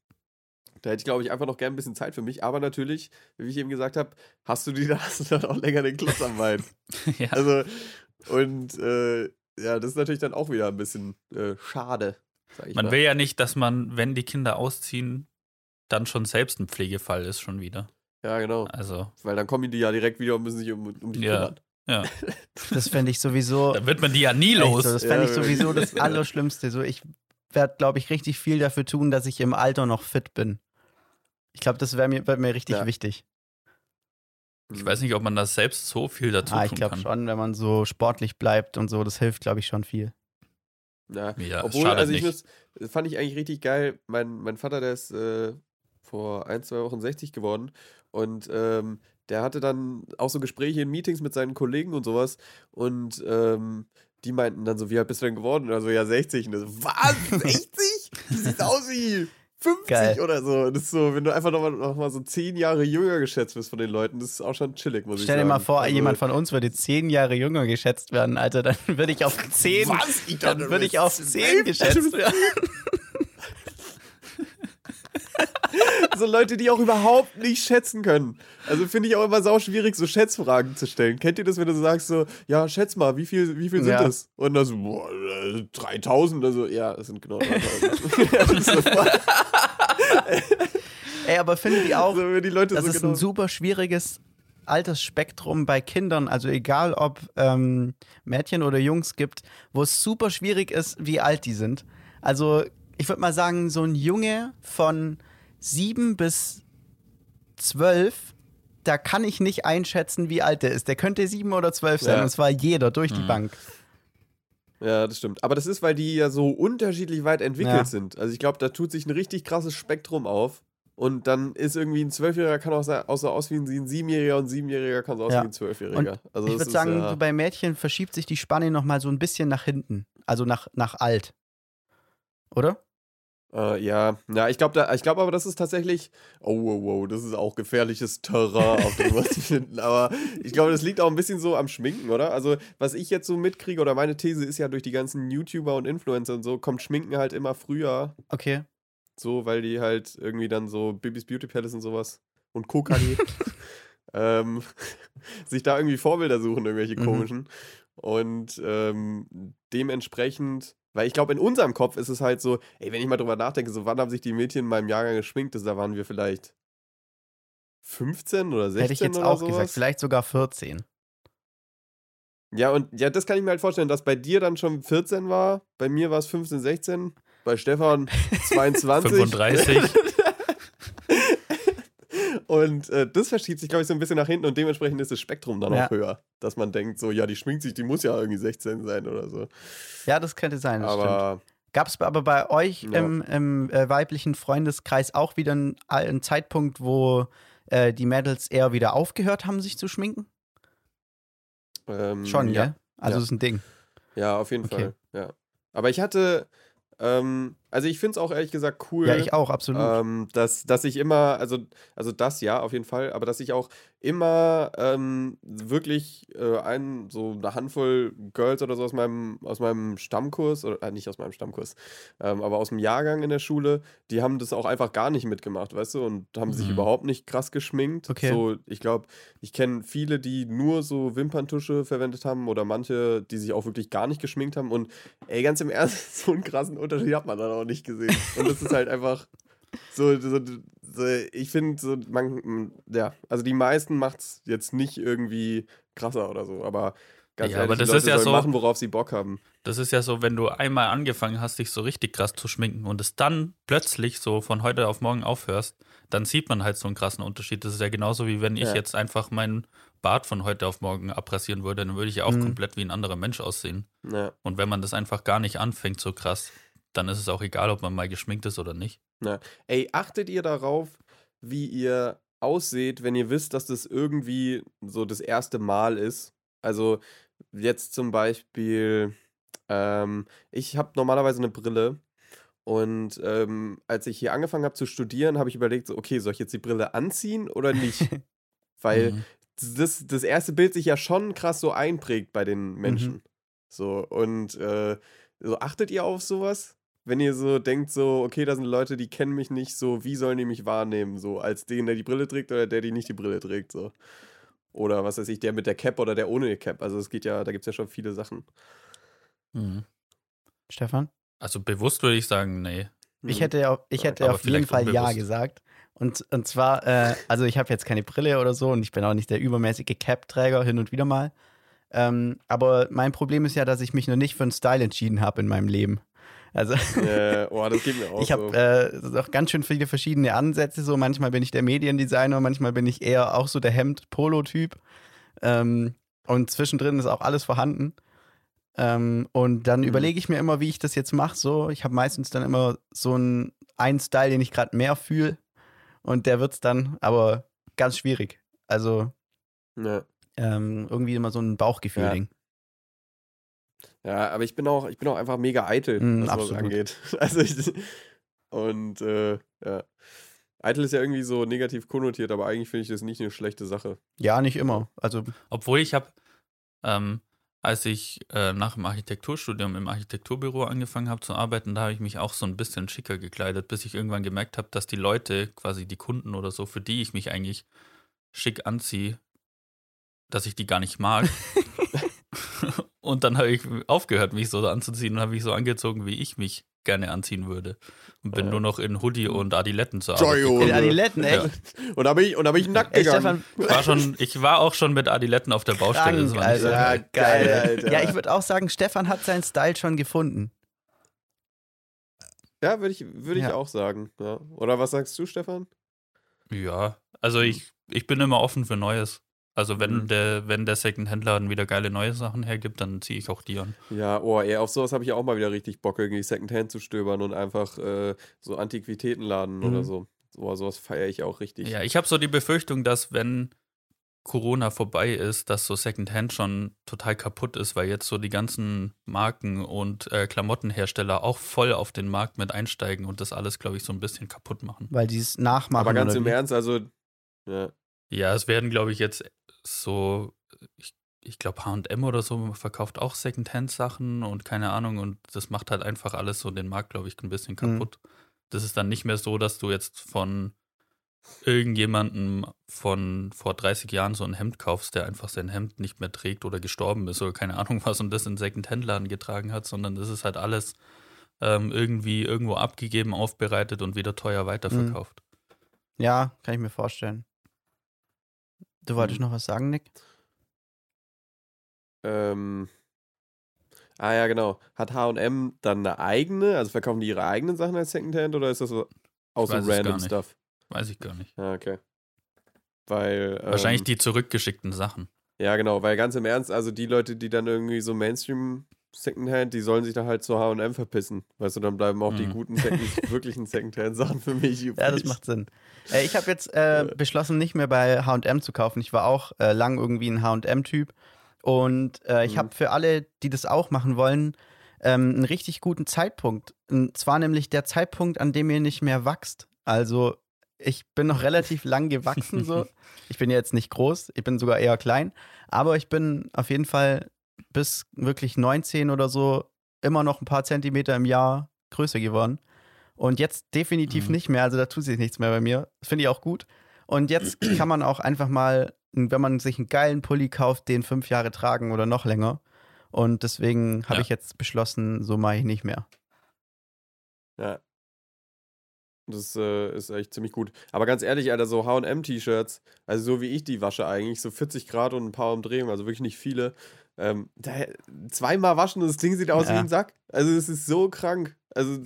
da hätte ich, glaube ich, einfach noch gern ein bisschen Zeit für mich. Aber natürlich, wie ich eben gesagt habe, hast du die, da hast du dann auch länger den Klotz am Bein. ja. Also, und äh, ja, das ist natürlich dann auch wieder ein bisschen äh, schade. Sag ich Man mal. will ja nicht, dass man, wenn die Kinder ausziehen, dann schon selbst ein Pflegefall ist, schon wieder. Ja, genau. Also, Weil dann kommen die ja direkt wieder und müssen sich um, um die Ja. kümmern. ja. Das fände ich sowieso. Da wird man die ja nie los. so, das Ja, fände ich wirklich. sowieso das Allerschlimmste. So, ich werde, glaube ich, richtig viel dafür tun, dass ich im Alter noch fit bin. Ich glaube, das wäre mir, wär mir richtig Ja. wichtig. Ich weiß nicht, ob man das selbst so viel dazu Ah, ich glaube schon, wenn man so sportlich bleibt und so, das hilft, glaube ich, schon viel. Ja, Ja, obwohl, also ich nicht. muss, fand ich eigentlich richtig geil. Mein, mein Vater, der ist äh, vor ein, zwei Wochen 60 geworden und ähm, der hatte dann auch so Gespräche in Meetings mit seinen Kollegen und sowas und ähm, die meinten dann so, wie alt bist du denn geworden? Also ja, 60. Und so, was? 60? Du siehst aus wie 50 Geil. oder so. Das ist so, wenn du einfach nochmal noch mal so 10 Jahre jünger geschätzt wirst von den Leuten, das ist auch schon chillig, muss ich Stell sagen. dir mal vor, Also, jemand von uns würde zehn Jahre jünger geschätzt werden, Alter, dann würde ich auf zehn, Was? Ich dann würde ich auf bist zehn geschätzt werden. so Leute, die auch überhaupt nicht schätzen können. Also finde ich auch immer sau schwierig, so Schätzfragen zu stellen. Kennt ihr das, wenn du so sagst so, ja, schätz mal, wie viel, wie viel sind Ja. das? Und dann so, boah, äh, 3000, also ja, das sind genau 3000. ja, das ist so, voll- Ey, aber findet ihr auch, so, die Leute das so ist genau, ein super schwieriges Altersspektrum bei Kindern, also egal ob ähm, Mädchen oder Jungs gibt, wo es super schwierig ist, wie alt die sind. Also ich würde mal sagen, so ein Junge von sieben bis zwölf, da kann ich nicht einschätzen, wie alt der ist. Der könnte sieben oder zwölf sein, Ja. und zwar jeder durch die Mhm. Bank. Ja, das stimmt. Aber das ist, weil die ja so unterschiedlich weit entwickelt Ja. sind. Also ich glaube, da tut sich ein richtig krasses Spektrum auf. Und dann ist irgendwie ein Zwölfjähriger kann auch, so aussehen wie ein Siebenjähriger und ein Siebenjähriger kann so aussehen Ja. wie ein Zwölfjähriger. Also ich würde sagen, ja, so bei Mädchen verschiebt sich die Spanne nochmal so ein bisschen nach hinten. Also nach, nach alt. Oder? Äh, ja, ja, ich glaube ich glaub aber, das ist tatsächlich, oh, wow, wow, das ist auch gefährliches Terrain, auf dem wir uns finden. Aber ich glaube, das liegt auch ein bisschen so am Schminken, oder? Also, was ich jetzt so mitkriege, oder meine These ist ja, durch die ganzen YouTuber und Influencer und so, kommt Schminken halt immer früher, Okay. so, weil die halt irgendwie dann so Bibis Beauty Palace und sowas und KKG ähm, sich da irgendwie Vorbilder suchen, irgendwelche Mhm. komischen. Und ähm, dementsprechend, weil ich glaube, in unserem Kopf ist es halt so, ey, wenn ich mal drüber nachdenke, so wann haben sich die Mädchen in meinem Jahrgang geschminkt? Da waren wir vielleicht 15 oder 16 Hätte ich jetzt oder auch sowas. gesagt. Vielleicht sogar 14. Ja, und ja, das kann ich mir halt vorstellen, dass bei dir dann schon 14 war, bei mir war es 15, 16, bei Stefan 22. 35. Und äh, das verschiebt sich, glaube ich, so ein bisschen nach hinten und dementsprechend ist das Spektrum dann Ja. auch höher. Dass man denkt, so, ja, die schminkt sich, die muss ja irgendwie 16 sein oder so. Ja, das könnte sein. Das stimmt. Aber Gab es aber bei euch Ja. im, im äh, weiblichen Freundeskreis auch wieder einen, einen Zeitpunkt, wo äh, die Mädels eher wieder aufgehört haben, sich zu schminken? ähm, Schon, ja. ja? Also Ja. ist ein Ding. Ja, auf jeden Okay. Fall. Ja. Aber ich hatte, ähm, also ich finde es auch ehrlich gesagt cool. Ja, ich auch, absolut. Ähm, dass, dass ich immer, also, also das ja, auf jeden Fall, aber dass ich auch immer ähm, wirklich äh, ein, so eine Handvoll Girls oder so aus meinem, aus meinem Stammkurs, oder äh, nicht aus meinem Stammkurs, ähm, aber aus dem Jahrgang in der Schule, die haben das auch einfach gar nicht mitgemacht, weißt du, und haben sich Mhm. überhaupt nicht krass geschminkt. Okay. So, ich glaube, ich kenne viele, die nur so Wimperntusche verwendet haben oder manche, die sich auch wirklich gar nicht geschminkt haben. Und ey, ganz im Ernst, so einen krassen Unterschied hat man dann auch nicht gesehen. Und das ist halt einfach so, so, so ich finde, so, man, ja, also die meisten macht es jetzt nicht irgendwie krasser oder so, aber ganz Ja, ehrlich, aber das die Leute ist ja so- machen, worauf sie Bock haben. Das ist ja so, wenn du einmal angefangen hast, dich so richtig krass zu schminken und es dann plötzlich so von heute auf morgen aufhörst, dann sieht man halt so einen krassen Unterschied. Das ist ja genauso wie wenn ich Ja. jetzt einfach meinen Bart von heute auf morgen abrasieren würde, dann würde ich ja auch Mhm. komplett wie ein anderer Mensch aussehen. Ja. Und wenn man das einfach gar nicht anfängt so krass, dann ist es auch egal, ob man mal geschminkt ist oder nicht. Ey, achtet ihr darauf, wie ihr ausseht, wenn ihr wisst, dass das irgendwie so das erste Mal ist? Also jetzt zum Beispiel, ähm, ich habe normalerweise eine Brille und ähm, als ich hier angefangen habe zu studieren, habe ich überlegt, so, okay, soll ich jetzt die Brille anziehen oder nicht? Weil Mhm. das, das erste Bild sich ja schon krass so einprägt bei den Menschen. So, und äh, so achtet ihr auf sowas? Wenn ihr so denkt, so, okay, da sind Leute, die kennen mich nicht, so, wie sollen die mich wahrnehmen? So, als den, der die Brille trägt oder der, die nicht die Brille trägt, so. Oder was weiß ich, der mit der Cap oder der ohne die Cap. Also es geht ja, da gibt es ja schon viele Sachen. Mhm. Stefan? Also bewusst würde ich sagen, nee. Ich Mhm. hätte, auf- ich hätte Aber auf jeden Fall Ja unbewusst. gesagt. Und, und zwar, äh, also ich habe jetzt keine Brille oder so und ich bin auch nicht der übermäßige Cap-Träger hin und wieder mal. Ähm, aber mein Problem ist ja, dass ich mich noch nicht für einen Style entschieden habe in meinem Leben. Also Äh, oh, das geht mir auch ich habe so. äh, auch ganz schön viele verschiedene Ansätze. So manchmal bin ich der Mediendesigner, manchmal bin ich eher auch so der Hemd-Polo-Typ. Ähm, und zwischendrin ist auch alles vorhanden. Ähm, und dann Mhm. überlege ich mir immer, wie ich das jetzt mache. So, ich habe meistens dann immer so einen, einen Style, den ich gerade mehr fühle. Und der wird's dann, aber ganz schwierig. Also Ja. ähm, irgendwie immer so ein Bauchgefühl-Ding. Ja, aber ich bin auch, ich bin auch einfach mega eitel, Mm, was absolut. angeht. Also ich, und äh, ja. Eitel ist ja irgendwie so negativ konnotiert, aber eigentlich finde ich das nicht eine schlechte Sache. Ja, nicht immer. Also Obwohl ich habe, ähm, als ich äh, nach dem Architekturstudium im Architekturbüro angefangen habe zu arbeiten, da habe ich mich auch so ein bisschen schicker gekleidet, bis ich irgendwann gemerkt habe, dass die Leute, quasi die Kunden oder so, für die ich mich eigentlich schick anziehe, dass ich die gar nicht mag. und dann habe ich aufgehört, mich so anzuziehen und habe mich so angezogen, wie ich mich gerne anziehen würde. Und bin Ja. nur noch in Hoodie und Adiletten zur Arbeit. Joyo. gekommen. in Adiletten, echt. Ja. Und da bin ich, und da bin ich nackt Ey, gegangen. Stefan, war, schon, ich war auch schon mit Adiletten auf der Baustelle. Krank, Alter. Ja, geil. geil, Alter. Ja, ich würde auch sagen, Stefan hat seinen Style schon gefunden. Ja, würde ich, würd ich Ja. auch sagen. Ja. Oder was sagst du, Stefan? Ja, also ich, ich bin immer offen für Neues. Also wenn Mhm. der, wenn der Second-Hand-Laden wieder geile neue Sachen hergibt, dann ziehe ich auch die an. Ja, oh, ey, auf sowas habe ich auch mal wieder richtig Bock, irgendwie Secondhand zu stöbern und einfach äh, so Antiquitätenladen Mhm. oder so. Oh, sowas feiere ich auch richtig. Ja, ich habe so die Befürchtung, dass wenn Corona vorbei ist, dass so Second-Hand schon total kaputt ist, weil jetzt so die ganzen Marken und äh, Klamottenhersteller auch voll auf den Markt mit einsteigen und das alles, glaube ich, so ein bisschen kaputt machen. Weil die es nachmachen. Aber ganz im? Ernst, also, ja. Ja, es werden, glaube ich, jetzt so, ich, ich glaube, HM oder so verkauft auch Secondhand-Sachen und keine Ahnung. Und das macht halt einfach alles so den Markt, glaube ich, ein bisschen Mhm. kaputt. Das ist dann nicht mehr so, dass du jetzt von irgendjemandem von vor 30 Jahren so ein Hemd kaufst, der einfach sein Hemd nicht mehr trägt oder gestorben ist oder keine Ahnung was und das in Secondhand-Laden getragen hat, sondern das ist halt alles ähm, irgendwie irgendwo abgegeben, aufbereitet und wieder teuer weiterverkauft. Ja, kann ich mir vorstellen. Du wolltest Mhm. noch was sagen, Nick? Ähm, ah ja, genau. Hat H&M dann eine eigene, also verkaufen die ihre eigenen Sachen als Secondhand oder ist das so auch so random. Stuff? Weiß ich gar nicht. Ja, okay. Weil, Wahrscheinlich ähm, die zurückgeschickten Sachen. Ja, genau, weil ganz im Ernst, also die Leute, die dann irgendwie so Mainstream Secondhand, die sollen sich dann halt zu H&M verpissen. Weißt du, dann bleiben auch die Mhm. guten, Second, wirklichen Secondhand-Sachen für mich übrig. Ja, das macht Sinn. Äh, ich habe jetzt äh, beschlossen, nicht mehr bei HM zu kaufen. Ich war auch äh, lang irgendwie ein HM-Typ. Und äh, ich Mhm. habe für alle, die das auch machen wollen, ähm, einen richtig guten Zeitpunkt. Und zwar nämlich der Zeitpunkt, an dem ihr nicht mehr wachst. Also, ich bin noch relativ lang gewachsen so. Ich bin jetzt nicht groß, ich bin sogar eher klein. Aber ich bin auf jeden Fall bis wirklich 19 oder so immer noch ein paar Zentimeter im Jahr größer geworden. Und jetzt definitiv Mhm. nicht mehr. Also da tut sich nichts mehr bei mir. Das finde ich auch gut. Und jetzt kann man auch einfach mal, wenn man sich einen geilen Pulli kauft, den fünf Jahre tragen oder noch länger. Und deswegen habe Ja. ich jetzt beschlossen, so mache ich nicht mehr. Ja. Das äh, ist echt ziemlich gut. Aber ganz ehrlich, Alter, so HM-T-Shirts, also so wie ich die wasche eigentlich, so 40 Grad und ein paar umdrehen, also wirklich nicht viele. Ähm, da, zweimal waschen und das Ding sieht aus Ja. wie ein Sack. Also es ist so krank. Also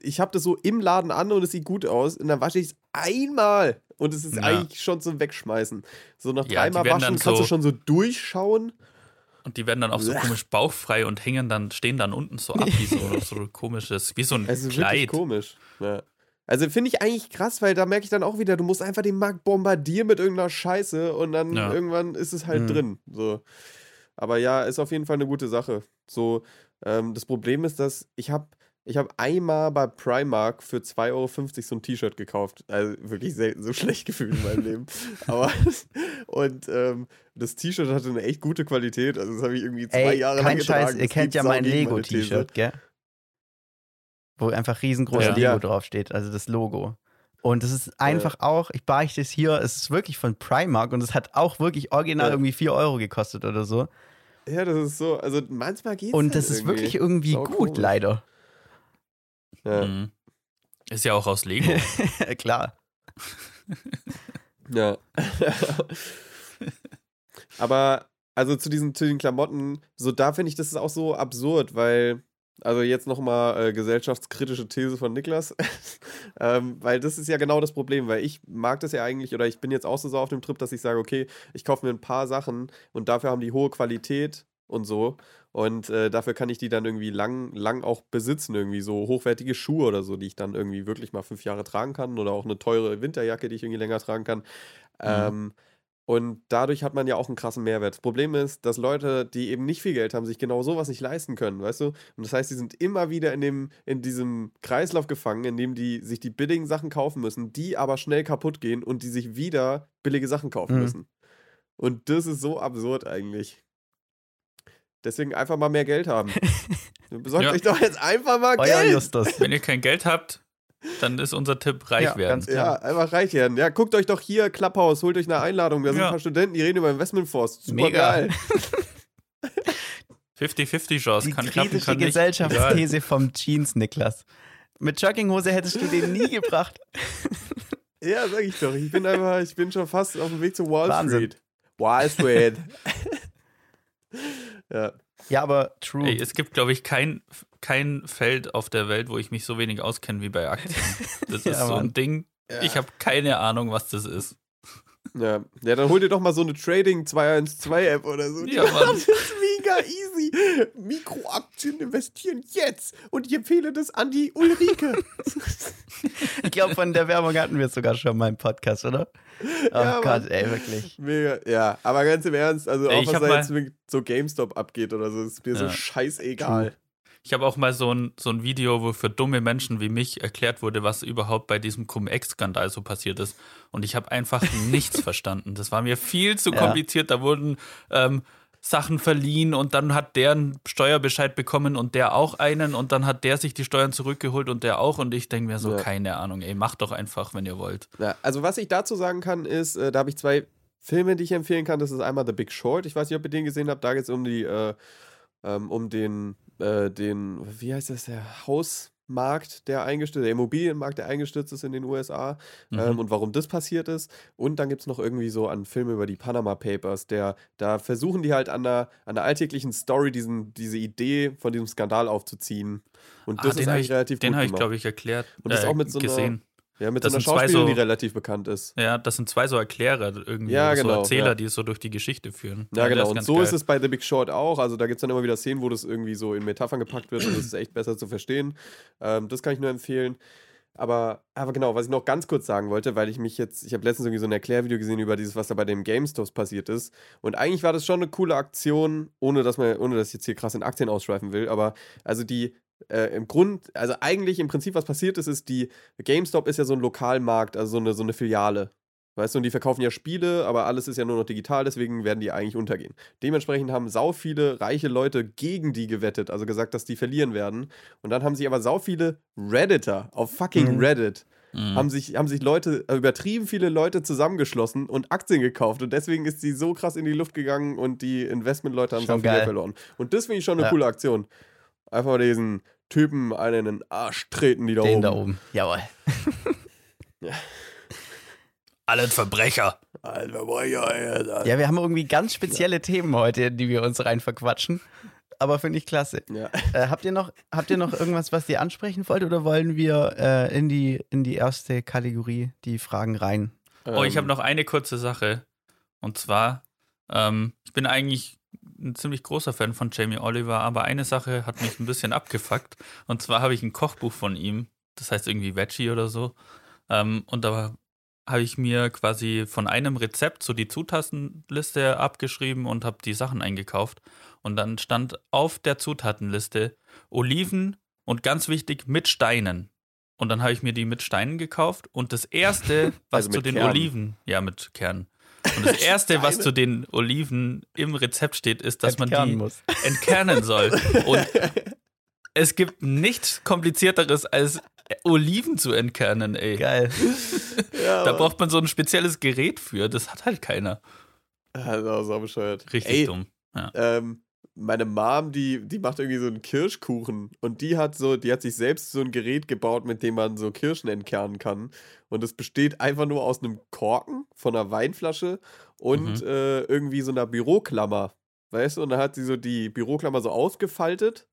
ich habe das so im Laden an und es sieht gut aus und dann wasche ich es einmal und es ist Ja. eigentlich schon zum Wegschmeißen. So nach Ja, dreimal waschen kannst du so- schon so durchschauen. Und die werden dann auch so Blech. komisch bauchfrei und hängen dann, stehen dann unten so ab wie so, so komisches, wie so ein Also Kleid. komisch. Ja. Also finde ich eigentlich krass, weil da merke ich dann auch wieder, du musst einfach den Markt bombardieren mit irgendeiner Scheiße und dann irgendwann ist es halt Mhm. drin. So. Aber ja, ist auf jeden Fall eine gute Sache. So, ähm, das Problem ist, dass ich habe ich habe einmal bei Primark für 2,50 Euro so ein T-Shirt gekauft. Also wirklich selten so schlecht gefühlt in meinem Leben. Aber und ähm, das T-Shirt hatte eine echt gute Qualität. Also das habe ich irgendwie zwei Ey, Jahre lang getragen. Scheiß, ihr Das kennt ja mein Lego-T-Shirt, gell? Wo einfach riesengroß Ja. Lego Ja. draufsteht, also das Logo. Und es ist einfach auch, ich beichte es hier, es ist wirklich von Primark und es hat auch wirklich original Ja. irgendwie 4 Euro gekostet oder so. Ja, das ist so. Also manchmal geht es Und halt das ist irgendwie. wirklich irgendwie Sau gut, komisch. leider. Ja. Mhm. Ist ja auch aus Lego. Klar. Ja. Aber also zu diesen, zu den Klamotten, so da finde ich, das ist auch so absurd, weil, also jetzt nochmal äh, gesellschaftskritische These von Niklas, ähm, weil das ist ja genau das Problem, weil ich mag das ja eigentlich, oder ich bin jetzt auch so, auf dem Trip, dass ich sage, okay, ich kaufe mir ein paar Sachen und dafür haben die hohe Qualität und so. Und äh, dafür kann ich die dann irgendwie lang, lang auch besitzen, irgendwie so hochwertige Schuhe oder so, die ich dann irgendwie wirklich mal fünf Jahre tragen kann oder auch eine teure Winterjacke, die ich irgendwie länger tragen kann. Ähm, und dadurch hat man ja auch einen krassen Mehrwert. Das Problem ist, dass Leute, die eben nicht viel Geld haben, sich genau sowas nicht leisten können, weißt du? Und das heißt, die sind immer wieder in, dem, in diesem Kreislauf gefangen, in dem die sich die billigen Sachen kaufen müssen, die aber schnell kaputt gehen und die sich wieder billige Sachen kaufen Mhm. müssen. Und das ist so absurd eigentlich. Deswegen einfach mal mehr Geld haben. Besorgt Ja. euch doch jetzt einfach mal Euer Geld. Justus. Wenn ihr kein Geld habt, dann ist unser Tipp reich Ja, werden. ganz Ja, einfach reich werden. Ja, guckt euch doch hier Clubhouse, holt euch eine Einladung. Da sind Ja. ein paar Studenten, die reden über Investmentfonds. Super Mega. geil. 50-50 Chance. Die Kann klappen, kritische kann nicht. Gesellschaftsthese vom Jeans, Niklas. Mit Jogginghose hättest du den nie gebracht. Ja, sag ich doch. Ich bin einfach, ich bin schon fast auf dem Weg zu Wall Wahnsinn. Street. Wall Street. ja. Ja, aber true. Ey, es gibt, glaube ich, kein, kein Feld auf der Welt, wo ich mich so wenig auskenne wie bei Aktien. Das Ja, ist so Mann. ein Ding. Ich habe keine Ahnung, was das ist. ja. Ja, dann hol dir doch mal so eine Trading 212 App oder so. Ja, Mann. mega easy. Mikroaktien investieren jetzt. Und ich empfehle das an die Ulrike. Ich glaube, von der Werbung hatten wir es sogar schon mal im Podcast, oder? Oh Ja, Gott, Mann. ey, wirklich. Mega, ja, aber ganz im Ernst, also Ey, auch was da jetzt mit so GameStop abgeht oder so, ist mir so Ja. scheißegal. Ich habe auch mal so ein, so ein Video, wo für dumme Menschen wie mich erklärt wurde, was überhaupt bei diesem Cum-Ex-Skandal so passiert ist. Und ich habe einfach nichts verstanden. Das war mir viel zu Ja. kompliziert. Da wurden ähm, Sachen verliehen und dann hat der einen Steuerbescheid bekommen und der auch einen und dann hat der sich die Steuern zurückgeholt und der auch. Und ich denke mir so, Ja. keine Ahnung, ey, macht doch einfach, wenn ihr wollt. Ja, also was ich dazu sagen kann, ist, äh, da habe ich zwei Filme, die ich empfehlen kann. Das ist einmal The Big Short. Ich weiß nicht, ob ihr den gesehen habt. Da geht es um die, äh, ähm, um den, äh, den, wie heißt das, der Hausmarkt, der eingestürzt, der Immobilienmarkt, der eingestürzt ist in den USA Mhm. ähm, und warum das passiert ist. Und dann gibt es noch irgendwie so einen Film über die Panama Papers, der, da versuchen die halt an der, an der alltäglichen Story diesen, diese Idee von diesem Skandal aufzuziehen. Und das Ah, ist eigentlich ich, relativ Den gut habe ich, glaube ich, erklärt. Und das äh, auch mit so einer- gesehen. Ja, mit das so einer Schauspielerin, so- die relativ bekannt ist. Ja, das sind zwei so Erklärer irgendwie, Ja, oder so genau, Erzähler, ja. die es so durch die Geschichte führen. Ja, der genau. Und so geil. ist es bei The Big Short auch. Also da gibt es dann immer wieder Szenen, wo das irgendwie so in Metaphern gepackt wird und das ist echt besser zu verstehen. Ähm, das kann ich nur empfehlen. Aber, aber genau, was ich noch ganz kurz sagen wollte, weil ich mich jetzt, ich habe letztens irgendwie so ein Erklärvideo gesehen über dieses, was da bei den GameStops passiert ist. Und eigentlich war das schon eine coole Aktion, ohne dass man, ohne dass ich jetzt hier krass in Aktien ausschweifen will. Aber also die, äh, im Grund, also eigentlich im Prinzip, was passiert ist, ist, die GameStop ist ja so ein Lokalmarkt, also so eine, so eine Filiale. Weißt du, und die verkaufen ja Spiele, aber alles ist ja nur noch digital, deswegen werden die eigentlich untergehen. Dementsprechend haben sau viele reiche Leute gegen die gewettet, also gesagt, dass die verlieren werden. Und dann haben sich aber sau viele Redditor auf fucking Mhm. Reddit Mhm. haben sich, haben sich Leute, äh, übertrieben viele Leute zusammengeschlossen und Aktien gekauft. Und deswegen ist sie so krass in die Luft gegangen und die Investmentleute haben Schon sau viel Geld verloren. Und das finde ich schon eine Ja. coole Aktion. Einfach mal diesen Typen einen in den Arsch treten, die da Den oben. da oben. Jawohl. Alle Verbrecher. Alter, boah, ja, ja, Ja, wir haben irgendwie ganz spezielle Themen heute, in die wir uns rein verquatschen. Aber finde ich klasse. ja. Äh, habt, ihr noch, habt ihr noch irgendwas, was ihr ansprechen wollt oder wollen wir äh, in, die, in die erste Kategorie, die Fragen rein? Oh, ich habe Ähm, noch eine kurze Sache. Und zwar, ähm, ich bin eigentlich ein ziemlich großer Fan von Jamie Oliver, aber eine Sache hat mich ein bisschen abgefuckt. Und zwar habe ich ein Kochbuch von ihm, das heißt irgendwie Veggie oder so. Ähm, und da habe ich mir quasi von einem Rezept so die Zutatenliste abgeschrieben und habe die Sachen eingekauft. Und dann stand auf der Zutatenliste Oliven Und ganz wichtig, mit Steinen. Und dann habe ich mir die mit Steinen gekauft. Und das erste, was Also zu den Kernen. Oliven, ja, mit Kernen. Und das erste, was zu den Oliven im Rezept steht, ist, dass man Entkernen die muss. entkernen soll. Und es gibt nichts komplizierteres als Oliven zu entkernen, ey. Geil. Ja, Da braucht man so ein spezielles Gerät für. Das hat halt keiner. Das ist auch so bescheuert. Richtig Ey, dumm. Ja. ähm, meine Mom, die, die macht irgendwie so einen Kirschkuchen und die hat so, die hat sich selbst so ein Gerät gebaut, mit dem man so Kirschen entkernen kann. Und es besteht einfach nur aus einem Korken von einer Weinflasche und Mhm. äh, irgendwie so einer Büroklammer. Weißt du? Und dann hat sie so die Büroklammer so ausgefaltet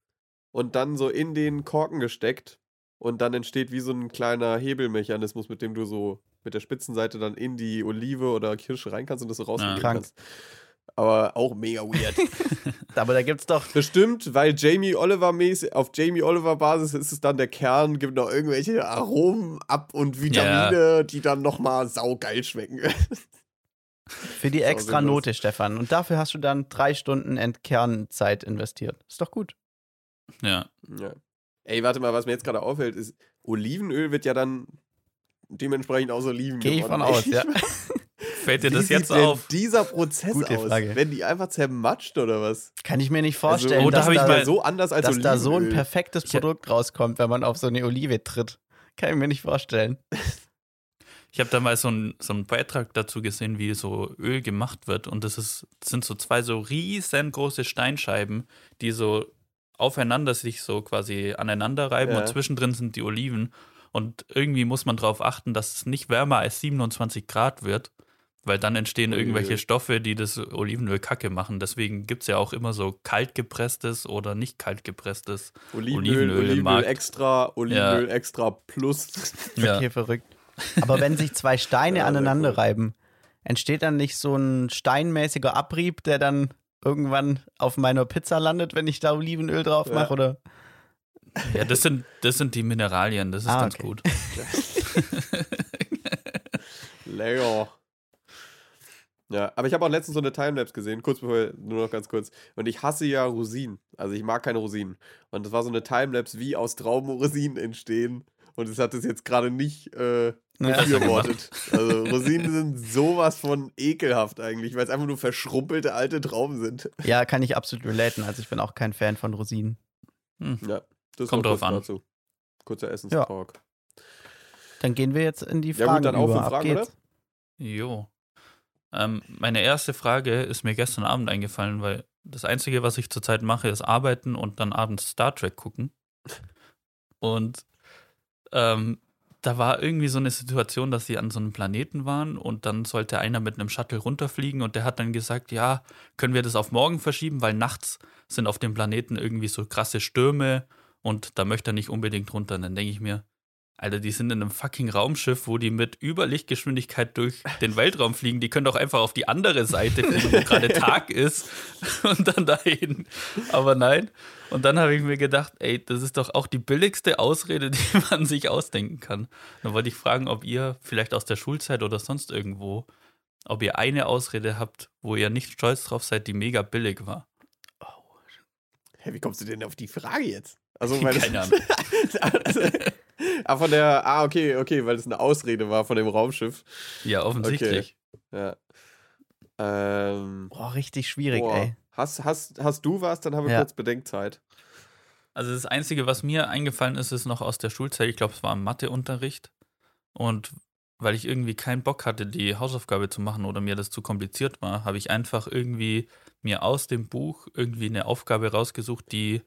und dann so in den Korken gesteckt. Und dann entsteht wie so ein kleiner Hebelmechanismus, mit dem du so mit der Spitzenseite dann in die Olive oder Kirsche rein kannst und das so rausnehmen Krank. kannst. Aber auch mega weird. Aber da gibt's doch. Bestimmt, weil Jamie Oliver mäßig, auf Jamie Oliver Basis ist es dann der Kern, gibt noch irgendwelche Aromen ab und Vitamine, die dann nochmal saugeil schmecken. Für die extra. Note, Stefan. Und dafür hast du dann drei Stunden Entkernzeit investiert. Ist doch gut. ja. ja. Ey, warte mal, was mir jetzt gerade auffällt, ist, Olivenöl wird ja dann dementsprechend aus Oliven Gehe ich von aus, ja. Fällt dir Wie das jetzt auf? dieser Prozess Gute aus? Frage. Werden die einfach zermatscht oder was? Kann ich mir nicht vorstellen, also, oh, da dass, hab ich da, mal- so anders als dass da so ein perfektes Produkt rauskommt, wenn man auf so eine Olive tritt. Kann ich mir nicht vorstellen. Ich habe da mal so einen so einen Beitrag dazu gesehen, wie so Öl gemacht wird. Und das, ist, das sind so zwei so riesengroße Steinscheiben, die so aufeinander sich so quasi aneinander reiben Ja. und zwischendrin sind die Oliven. Und irgendwie muss man darauf achten, dass es nicht wärmer als 27 Grad wird, weil dann entstehen irgendwelche Stoffe, die das Olivenöl kacke machen. Deswegen gibt es ja auch immer so kaltgepresstes oder nicht kaltgepresstes. Olivenöl, Olivenöl im Olivenöl Markt. extra, Olivenöl extra plus. Ja. Okay, verrückt. Aber wenn sich zwei Steine Ja, aneinander cool. reiben, entsteht dann nicht so ein steinmäßiger Abrieb, der dann irgendwann auf meiner Pizza landet, wenn ich da Olivenöl drauf Ja. mache? Oder? Ja, das sind, das sind die Mineralien, das ist Ah, ganz okay. gut. Lecker. Ja, aber ich habe auch letztens so eine Timelapse gesehen, kurz bevor, nur noch ganz kurz. Und ich hasse ja Rosinen. Also ich mag keine Rosinen. Und das war so eine Timelapse, wie aus Trauben Rosinen entstehen. Und es hat es jetzt gerade nicht äh, Ja. befürwortet. Also Rosinen sind sowas von ekelhaft eigentlich, weil es einfach nur verschrumpelte alte Trauben sind. Ja, kann ich absolut relaten. Also ich bin auch kein Fan von Rosinen. Ja, das Kommt drauf an. dazu. Kurzer Essenstalk. Dann gehen wir jetzt in die Ja, Fragen gut, dann über. für Ab Fragen, geht's. oder? Jo. Ähm, meine erste Frage ist mir gestern Abend eingefallen, weil das Einzige, was ich zurzeit mache, ist arbeiten und dann abends Star Trek gucken. Und ähm, da war irgendwie so eine Situation, dass sie an so einem Planeten waren und dann sollte einer mit einem Shuttle runterfliegen und der hat dann gesagt, ja, können wir das auf morgen verschieben, weil nachts sind auf dem Planeten irgendwie so krasse Stürme und da möchte er nicht unbedingt runter. Und dann denke ich mir, Alter, die sind in einem fucking Raumschiff, wo die mit Überlichtgeschwindigkeit durch den Weltraum fliegen. Die können doch einfach auf die andere Seite fliegen, wo gerade Tag ist und dann dahin. Aber nein. Und dann habe ich mir gedacht, ey, das ist doch auch die billigste Ausrede, die man sich ausdenken kann. Dann wollte ich fragen, ob ihr vielleicht aus der Schulzeit oder sonst irgendwo, ob ihr eine Ausrede habt, wo ihr nicht stolz drauf seid, die mega billig war. Hä, wie kommst du denn auf die Frage jetzt? Also, weil Keine Ahnung. also, ah, von der, ah, okay, okay, weil das eine Ausrede war von dem Raumschiff. Ja, offensichtlich. Ja. Ähm, Boah, richtig schwierig, boah. ey. Hast, hast, hast du was? Dann haben wir Ja. kurz Bedenkzeit. Also das Einzige, was mir eingefallen ist, ist noch aus der Schulzeit. Ich glaube, es war im Matheunterricht. Und weil ich irgendwie keinen Bock hatte, die Hausaufgabe zu machen oder mir das zu kompliziert war, habe ich einfach irgendwie mir aus dem Buch irgendwie eine Aufgabe rausgesucht, die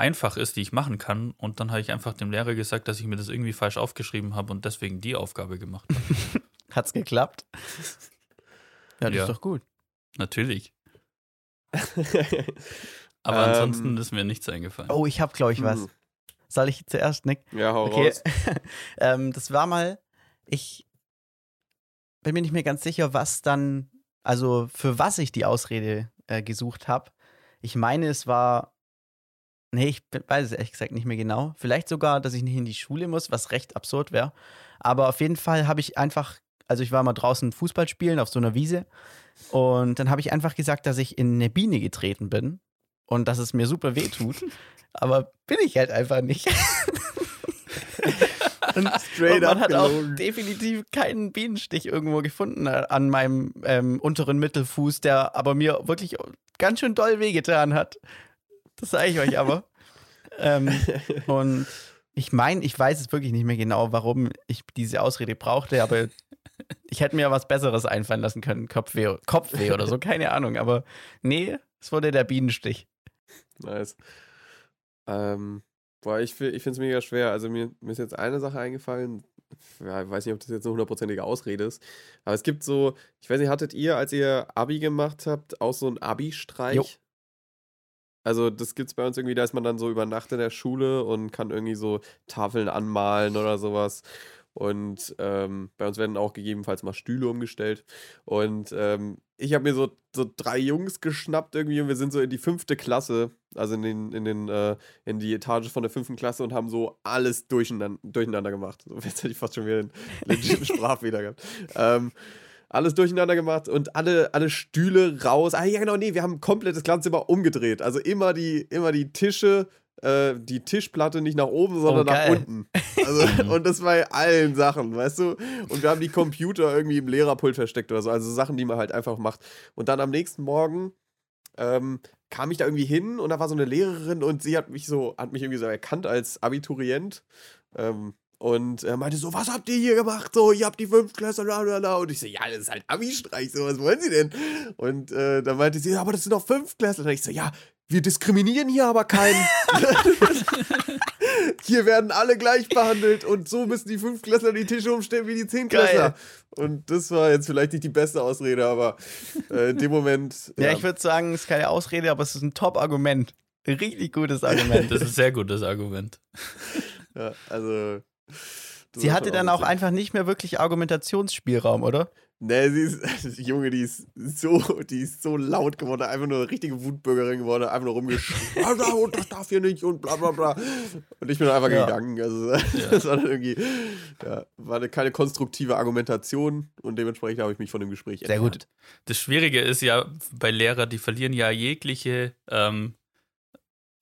einfach ist, die ich machen kann. Und dann habe ich einfach dem Lehrer gesagt, dass ich mir das irgendwie falsch aufgeschrieben habe und deswegen die Aufgabe gemacht habe. Hat's geklappt? Ja, das Ja. ist doch gut. Natürlich. Aber Ähm, ansonsten ist mir nichts eingefallen. Oh, ich hab, glaube ich, was. Hm. Soll ich zuerst, Nick? Ja, hau Okay. raus. ähm, das war mal, ich bin mir nicht mehr ganz sicher, was dann, also für was ich die Ausrede äh, gesucht habe. Ich meine, es war, nee, ich weiß es ehrlich gesagt nicht mehr genau. Vielleicht sogar, dass ich nicht in die Schule muss, was recht absurd wäre. Aber auf jeden Fall habe ich einfach, also ich war mal draußen Fußball spielen auf so einer Wiese und dann habe ich einfach gesagt, dass ich in eine Biene getreten bin und dass es mir super weh tut. Aber bin ich halt einfach nicht. und, Straight und man up hat auch definitiv keinen Bienenstich irgendwo gefunden an meinem ähm, unteren Mittelfuß, der aber mir wirklich ganz schön doll wehgetan hat. Das sage ich euch aber. ähm, und ich meine, ich weiß es wirklich nicht mehr genau, warum ich diese Ausrede brauchte, aber ich hätte mir was Besseres einfallen lassen können. Kopfweh, Kopfweh oder so, keine Ahnung. Aber nee, es wurde der Bienenstich. Nice. Ähm, boah, ich, ich finde es mega schwer. Also mir, mir ist jetzt eine Sache eingefallen. Ja, ich weiß nicht, ob das jetzt eine hundertprozentige Ausrede ist. Aber es gibt so, ich weiß nicht, hattet ihr, als ihr Abi gemacht habt, auch so einen Abi-Streich? Also das gibt's bei uns irgendwie, da ist man dann so über Nacht in der Schule und kann irgendwie so Tafeln anmalen oder sowas. Und ähm, bei uns werden auch gegebenenfalls mal Stühle umgestellt. Und ähm, ich habe mir so, so drei Jungs geschnappt irgendwie und wir sind so in die fünfte Klasse, also in, den, in, den, äh, in die Etage von der fünften Klasse und haben so alles durcheinander, durcheinander gemacht. So, jetzt hätte ich fast schon wieder einen legitimen Sprachfehler gehabt. Ähm, alles durcheinander gemacht und alle, alle Stühle raus. Ah, ja, genau, nee, wir haben komplett das Klassenzimmer umgedreht. Also immer die, immer die Tische, äh, die Tischplatte nicht nach oben, sondern nach geil. unten. Also, und das bei allen Sachen, weißt du? Und wir haben die Computer irgendwie im Lehrerpult versteckt oder so. Also Sachen, die man halt einfach macht. Und dann am nächsten Morgen ähm, kam ich da irgendwie hin und da war so eine Lehrerin und sie hat mich so, hat mich irgendwie so erkannt als Abiturient. Ähm, und er meinte so, was habt ihr hier gemacht? So, ihr habt die Fünftklässler, bla bla bla. Und ich so, ja, das ist halt Abi-Streich, so, was wollen sie denn? Und äh, dann meinte sie, ja, aber das sind doch Fünftklässler. Und ich so, ja, wir diskriminieren hier aber keinen. hier werden alle gleich behandelt und so müssen die Fünftklässler die Tische umstellen wie die Zehnklässler. Geil. Und das war jetzt vielleicht nicht die beste Ausrede, aber äh, in dem Moment. Ja, ich würde sagen, es ist keine Ausrede, aber es ist ein Top-Argument. Ein richtig gutes Argument. Das ist ein sehr gutes Argument. ja, also. Das Sie hatte dann auch einfach nicht mehr wirklich Argumentationsspielraum, oder? Nee, sie ist, die Junge, die ist so, die ist so laut geworden, einfach nur eine richtige Wutbürgerin geworden, einfach nur rumgeschrien, "Ah, und das darf hier nicht und bla bla bla. Und ich bin einfach Ja. gegangen. Also das war dann irgendwie, ja, war eine, keine konstruktive Argumentation und dementsprechend habe ich mich von dem Gespräch Sehr gut. entfernt. Das Schwierige ist ja bei Lehrern, die verlieren ja jegliche, ähm,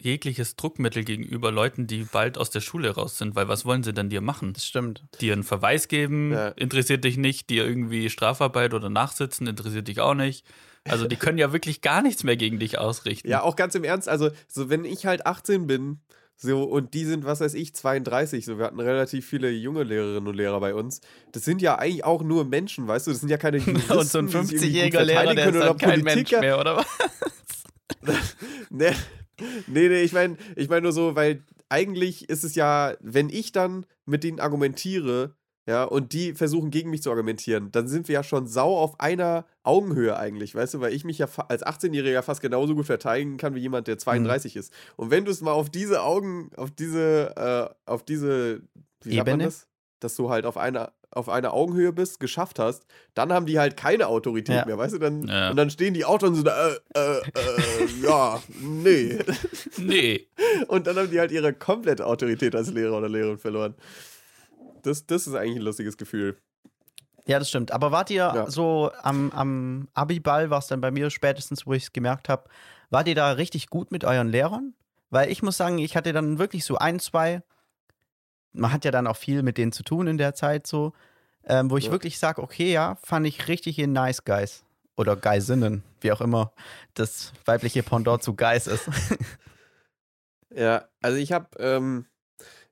jegliches Druckmittel gegenüber Leuten, die bald aus der Schule raus sind, weil was wollen sie denn dir machen? Das stimmt. Dir einen Verweis geben, Ja. interessiert dich nicht, dir irgendwie Strafarbeit oder Nachsitzen, interessiert dich auch nicht. Also die können ja wirklich gar nichts mehr gegen dich ausrichten. Ja, auch ganz im Ernst, also so wenn ich halt 18 bin, so und die sind, was weiß ich, 32, so wir hatten relativ viele junge Lehrerinnen und Lehrer bei uns. Das sind ja eigentlich auch nur Menschen, weißt du, das sind ja keine Juristen, Und so ein die sich irgendwie gut 50-jähriger Lehrer, der ist dann kein Mensch Politiker. mehr, oder was? Nee, nee, nee ich meine ich mein nur so, weil eigentlich ist es ja, wenn ich dann mit denen argumentiere, ja, und die versuchen gegen mich zu argumentieren, dann sind wir ja schon sau auf einer Augenhöhe eigentlich, weißt du, weil ich mich ja als 18-Jähriger fast genauso gut verteidigen kann wie jemand, der 32 ist. Und wenn du es mal auf diese Augen, auf diese, äh, auf diese, wie sagt man Ebene? das? Dass du halt auf einer, auf einer Augenhöhe bist, geschafft hast, dann haben die halt keine Autorität Ja. mehr, weißt du? Dann, Ja. Und dann stehen die auch schon so da, äh, äh, äh, ja, nee. Nee. Und dann haben die halt ihre komplette Autorität als Lehrer oder Lehrerin verloren. Das, das ist eigentlich ein lustiges Gefühl. Ja, das stimmt. Aber wart ihr Ja. so am, am Abiball, war es dann bei mir spätestens, wo ich es gemerkt habe, wart ihr da richtig gut mit euren Lehrern? Weil ich muss sagen, ich hatte dann wirklich so ein, zwei, man hat ja dann auch viel mit denen zu tun in der Zeit so, ähm, wo ich Ja. wirklich sage, okay, ja, fand ich richtig in Nice Guys. Oder Geisinnen, wie auch immer das weibliche Pendant zu Guys ist. Ja, also ich habe, ähm,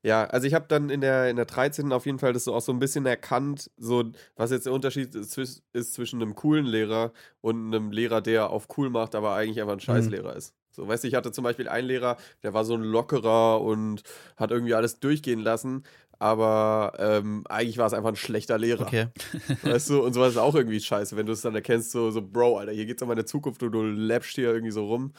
ja, also ich habe dann in der, in der 13. auf jeden Fall das so auch so ein bisschen erkannt, so was jetzt der Unterschied ist, ist zwischen einem coolen Lehrer und einem Lehrer, der auf cool macht, aber eigentlich einfach ein Scheißlehrer ist. So, weißt du, ich hatte zum Beispiel einen Lehrer, der war so ein lockerer und hat irgendwie alles durchgehen lassen, aber ähm, eigentlich war es einfach ein schlechter Lehrer. Okay. Weißt du, und sowas ist auch irgendwie scheiße, wenn du es dann erkennst, so, so, Bro, Alter, hier geht's um meine Zukunft und du läppst hier irgendwie so rum.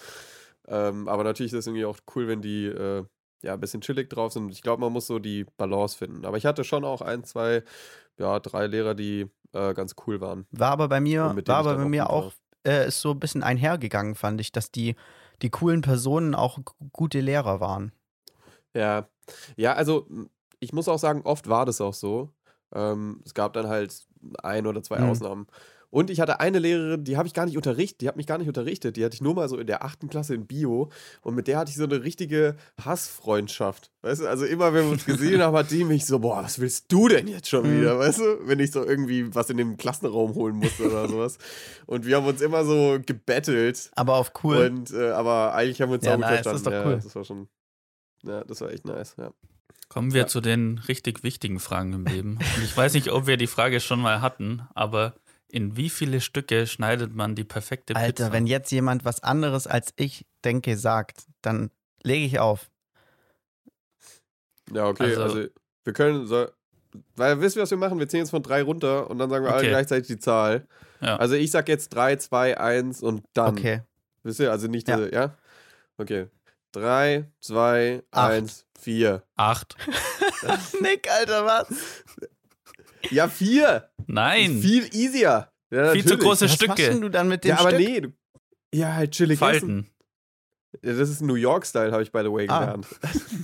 Ähm, aber natürlich ist es irgendwie auch cool, wenn die äh, ja ein bisschen chillig drauf sind. Ich glaube, man muss so die Balance finden. Aber ich hatte schon auch ein, zwei, ja, drei Lehrer, die äh, ganz cool waren. War aber bei mir, war aber bei auch mir gut auch, äh, ist so ein bisschen einhergegangen, fand ich, dass die, die coolen Personen auch gute Lehrer waren. Ja, ja, also ich muss auch sagen, oft war das auch so. Ähm, es gab dann halt ein oder zwei Mhm. Ausnahmen. Und ich hatte eine Lehrerin, die habe ich gar nicht unterrichtet, die hat mich gar nicht unterrichtet, die hatte ich nur mal so in der achten Klasse in Bio und mit der hatte ich so eine richtige Hassfreundschaft. Weißt du, also immer wenn wir uns gesehen haben, hat die mich so, boah, was willst du denn jetzt schon Mhm. wieder, weißt du, wenn ich so irgendwie was in dem Klassenraum holen musste oder sowas. Und wir haben uns immer so gebettelt. Aber auf cool. Und, äh, aber eigentlich haben wir uns Ja, auch gut nice, das verstanden. ist doch ja, cool. das war schon, ja, das war echt nice, ja. Kommen wir Ja. zu den richtig wichtigen Fragen im Leben. Und ich weiß nicht, ob wir die Frage schon mal hatten, aber in wie viele Stücke schneidet man die perfekte Alter, Pizza? wenn jetzt jemand was anderes als ich denke sagt, dann lege ich auf. Ja, okay, Also- also, wir können, so, weil wisst ihr, was wir machen? Wir zählen jetzt von drei runter und dann sagen wir alle Okay. gleichzeitig die Zahl. Ja. Also ich sag jetzt 3, 2, 1 und dann. Okay. Wisst ihr, also nicht Ja. diese, ja? Okay. 3, 2, Acht. 1, 4. Acht. Nick, Alter, was? Ja, 4. Nein, Viel easier. Ja, viel zu große Was Stücke. machst denn du dann mit dem Ja, aber Stück? nee. Du, ja, halt chillig essen. Falten. Ja, das ist New York-Style, habe ich by the way Ah. gelernt.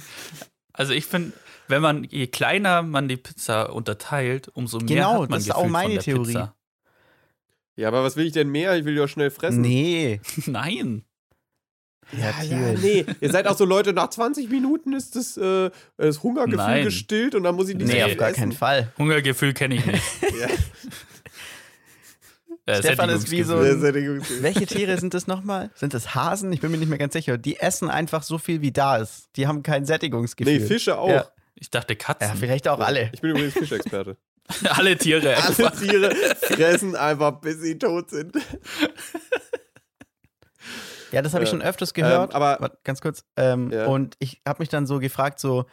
Also ich finde, wenn man, je kleiner man die Pizza unterteilt, umso mehr Genau, hat man das ist auch meine von der Theorie. Pizza. Ja, aber was will ich denn mehr? Ich will ja schnell fressen. Nee. Nein. Ja, Ja, ja, nee. Ihr seid auch so Leute, nach 20 Minuten ist das, äh, das Hungergefühl Nein. gestillt und dann muss ich nicht Nee, auf gar essen. keinen Fall. Hungergefühl kenne ich nicht. Ja, Äh, Stefan ist wie so ein- Sättigungsgefühl. Welche Tiere sind das nochmal? Sind das Hasen? Ich bin mir nicht mehr ganz sicher. Die essen einfach so viel, wie da ist. Die haben kein Sättigungsgefühl. nee, Fische auch. Ja. Ich dachte Ja, Katzen. vielleicht auch alle. Ich bin übrigens Fischexperte. Alle Tiere. Alle einfach. Tiere fressen einfach, bis sie tot sind. Ja, das habe ich Ja. schon öfters gehört. Ähm, aber- Warte, ganz kurz. Ähm, Ja. Und ich habe mich dann so gefragt, so,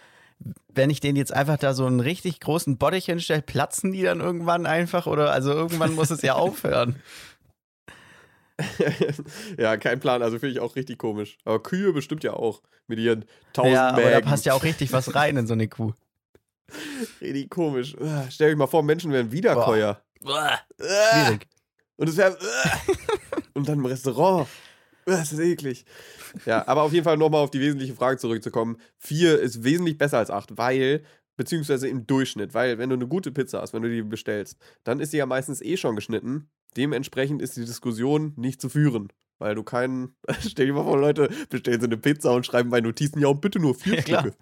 wenn ich denen jetzt einfach da so einen richtig großen Bottich hinstelle, platzen die dann irgendwann einfach? Oder also irgendwann muss es ja aufhören. ja, kein Plan. Also finde ich auch richtig komisch. Aber Kühe bestimmt ja auch. Mit ihren tausend Ja, aber da Mägen. passt ja auch richtig was rein in so eine Kuh. Richtig komisch. Ah, Stell euch mal vor, Menschen wären Wiederkäuer. Uah. Ah, Schwierig. Und es wäre. und dann im Restaurant. Das ist eklig. Ja, aber auf jeden Fall nochmal auf die wesentliche Frage zurückzukommen. Vier ist wesentlich besser als acht, weil, beziehungsweise im Durchschnitt, weil wenn du eine gute Pizza hast, wenn du die bestellst, dann ist die ja meistens eh schon geschnitten. Dementsprechend ist die Diskussion nicht zu führen. Weil du keinen. Stell dir mal vor, Leute bestellen so eine Pizza und schreiben bei Notizen, ja, und bitte nur vier Ja. Stücke.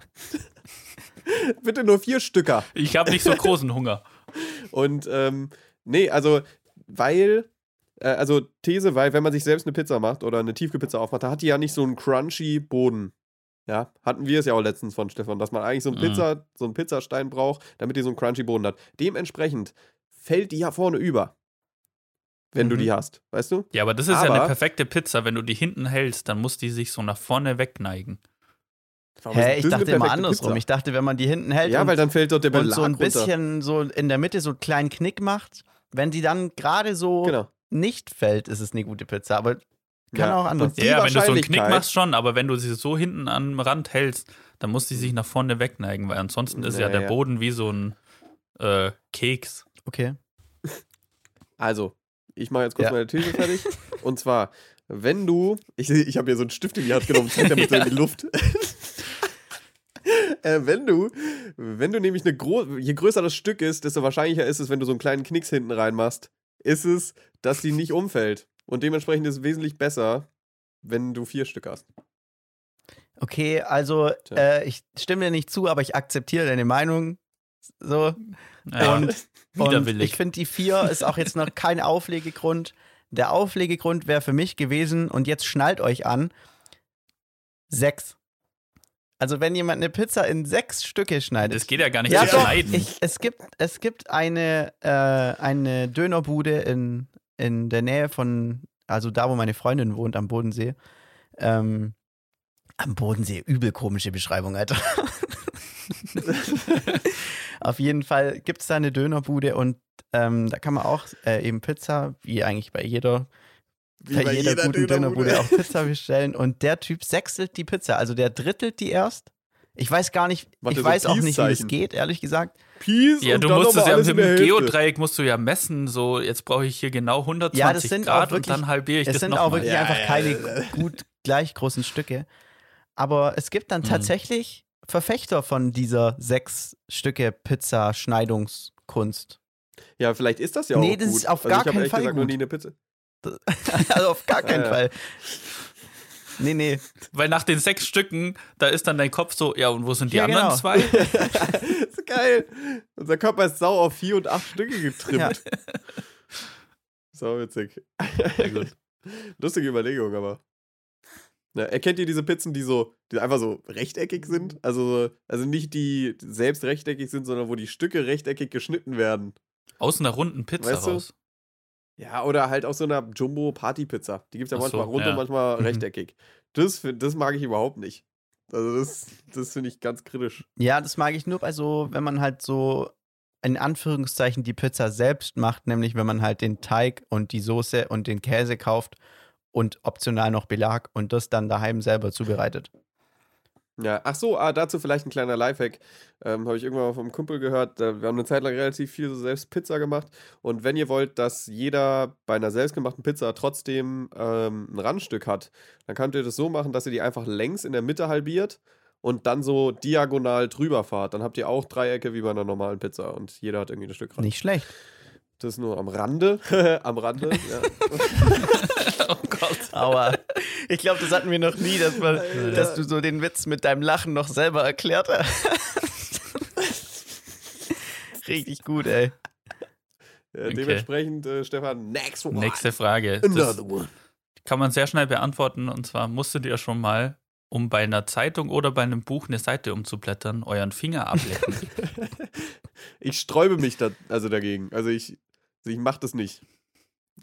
bitte nur vier Stücker. Ich habe nicht so großen Hunger. Und ähm, nee, also, weil, äh, also These, weil wenn man sich selbst eine Pizza macht oder eine Tiefkühlpizza aufmacht, da hat die ja nicht so einen crunchy Boden. Ja, hatten wir es ja auch letztens von Stefan, dass man eigentlich so einen, Mhm. Pizza, so einen Pizzastein braucht, damit die so einen crunchy Boden hat. Dementsprechend fällt die ja vorne über, wenn du Mhm. die hast, weißt du? Ja, aber das ist ja Aber- eine perfekte Pizza. Wenn du die hinten hältst, dann muss die sich so nach vorne wegneigen. Hä, ich dachte immer andersrum. Pizza? Ich dachte, wenn man die hinten hält Ja, und, weil dann fällt dort der und Belag so ein runter. bisschen so in der Mitte so einen kleinen Knick macht, wenn die dann gerade so Genau. Nicht fällt, ist es eine gute Pizza. Aber kann Ja, auch anders. und ja, wenn du so einen Knick machst schon, aber wenn du sie so hinten am Rand hältst, dann muss die sich nach vorne wegneigen, weil ansonsten ist ja, Ja, der ja. Boden wie so ein äh, Keks. Okay. Also, ich mache jetzt kurz Ja. meine These fertig. Und zwar, wenn du, ich, ich habe hier so einen Stift in die Hand genommen, zeig damit so in die Luft. äh, wenn du, wenn du nämlich eine gro je größer das Stück ist, desto wahrscheinlicher ist es, wenn du so einen kleinen Knicks hinten reinmachst, ist es, dass die nicht umfällt. Und dementsprechend ist es wesentlich besser, wenn du vier Stück hast. Okay, also äh, ich stimme dir nicht zu, aber ich akzeptiere deine Meinung. So. Ja, Und, und widerwillig. ich finde, die vier ist auch jetzt noch kein Auflegegrund. Der Auflegegrund wäre für mich gewesen, und jetzt schnallt euch an, sechs. Also wenn jemand eine Pizza in sechs Stücke schneidet. das geht ja gar nicht ja, zu doch. schneiden. Ich, es gibt, es gibt eine, äh, eine Dönerbude in, in der Nähe von, also da, wo meine Freundin wohnt, am Bodensee. Ähm, am Bodensee, übel komische Beschreibung, Alter. Auf jeden Fall gibt es da eine Dönerbude und ähm, da kann man auch äh, eben Pizza, wie eigentlich bei jeder, Wie bei, jeder, guten Dönerbude auch Pizza bestellen. Und der Typ sechselt die Pizza, also der drittelt die erst. Ich weiß gar nicht, Macht ich so weiß auch nicht, wie es geht, ehrlich gesagt. Peace ja, und du musst es ja mit dem. Geodreieck musst du ja messen, so jetzt brauche ich hier genau 120 Ja, das sind auch Grad wirklich- und dann halbiere ich Es das sind auch nochmal. wirklich Ja, einfach ja, keine gut gleich großen Stücke. Aber es gibt dann Mhm. tatsächlich Verfechter von dieser sechs Stücke Pizza-Schneidungskunst. Ja, vielleicht ist das ja Nee, auch das gut. ist auf also gar keinen Fall gesagt gut. nie eine Pizza. also auf gar keinen Ja, ja. Fall. Nee, nee. Weil nach den sechs Stücken, da ist dann dein Kopf so, ja, und wo sind die Ja, anderen genau. zwei? das ist geil. Unser Körper ist sau auf vier und acht Stücke getrimmt. Ja. Sau witzig. Gut. Lustige Überlegung, aber. Na, erkennt ihr diese Pizzen, die so, die einfach so rechteckig sind? Also, also nicht die selbst rechteckig sind, sondern wo die Stücke rechteckig geschnitten werden. Aus einer runden Pizza Weißt du? raus. Ja, oder halt aus so einer Jumbo-Party-Pizza. Die gibt es ja Ach manchmal so, rund ja. und manchmal Mhm. rechteckig. Das, das mag ich überhaupt nicht. Also, das, das finde ich ganz kritisch. Ja, das mag ich nur bei so, wenn man halt so in Anführungszeichen die Pizza selbst macht, nämlich wenn man halt den Teig und die Soße und den Käse kauft und optional noch Belag und das dann daheim selber zubereitet. Ja, ach so, ah, dazu vielleicht ein kleiner Lifehack. Ähm, Habe ich irgendwann mal vom Kumpel gehört. Äh, wir haben eine Zeit lang relativ viel so selbst Pizza gemacht. Und wenn ihr wollt, dass jeder bei einer selbstgemachten Pizza trotzdem ähm, ein Randstück hat, dann könnt ihr das so machen, dass ihr die einfach längs in der Mitte halbiert und dann so diagonal drüber fahrt. Dann habt ihr auch Dreiecke wie bei einer normalen Pizza und jeder hat irgendwie ein Stück Rand. Nicht schlecht. Das ist nur am Rande. am Rande, ja. Oh Gott. Aber ich glaube, das hatten wir noch nie, dass, man, dass du so den Witz mit deinem Lachen noch selber erklärt hast. Richtig gut, ey. ja Okay. Dementsprechend, äh, Stefan, next one. Nächste Frage. Das Another one. kann man sehr schnell beantworten. Und zwar musstet ihr schon mal, um bei einer Zeitung oder bei einem Buch eine Seite umzublättern, euren Finger ablecken. Ich sträube mich da, also dagegen. Also ich, also ich mache das nicht.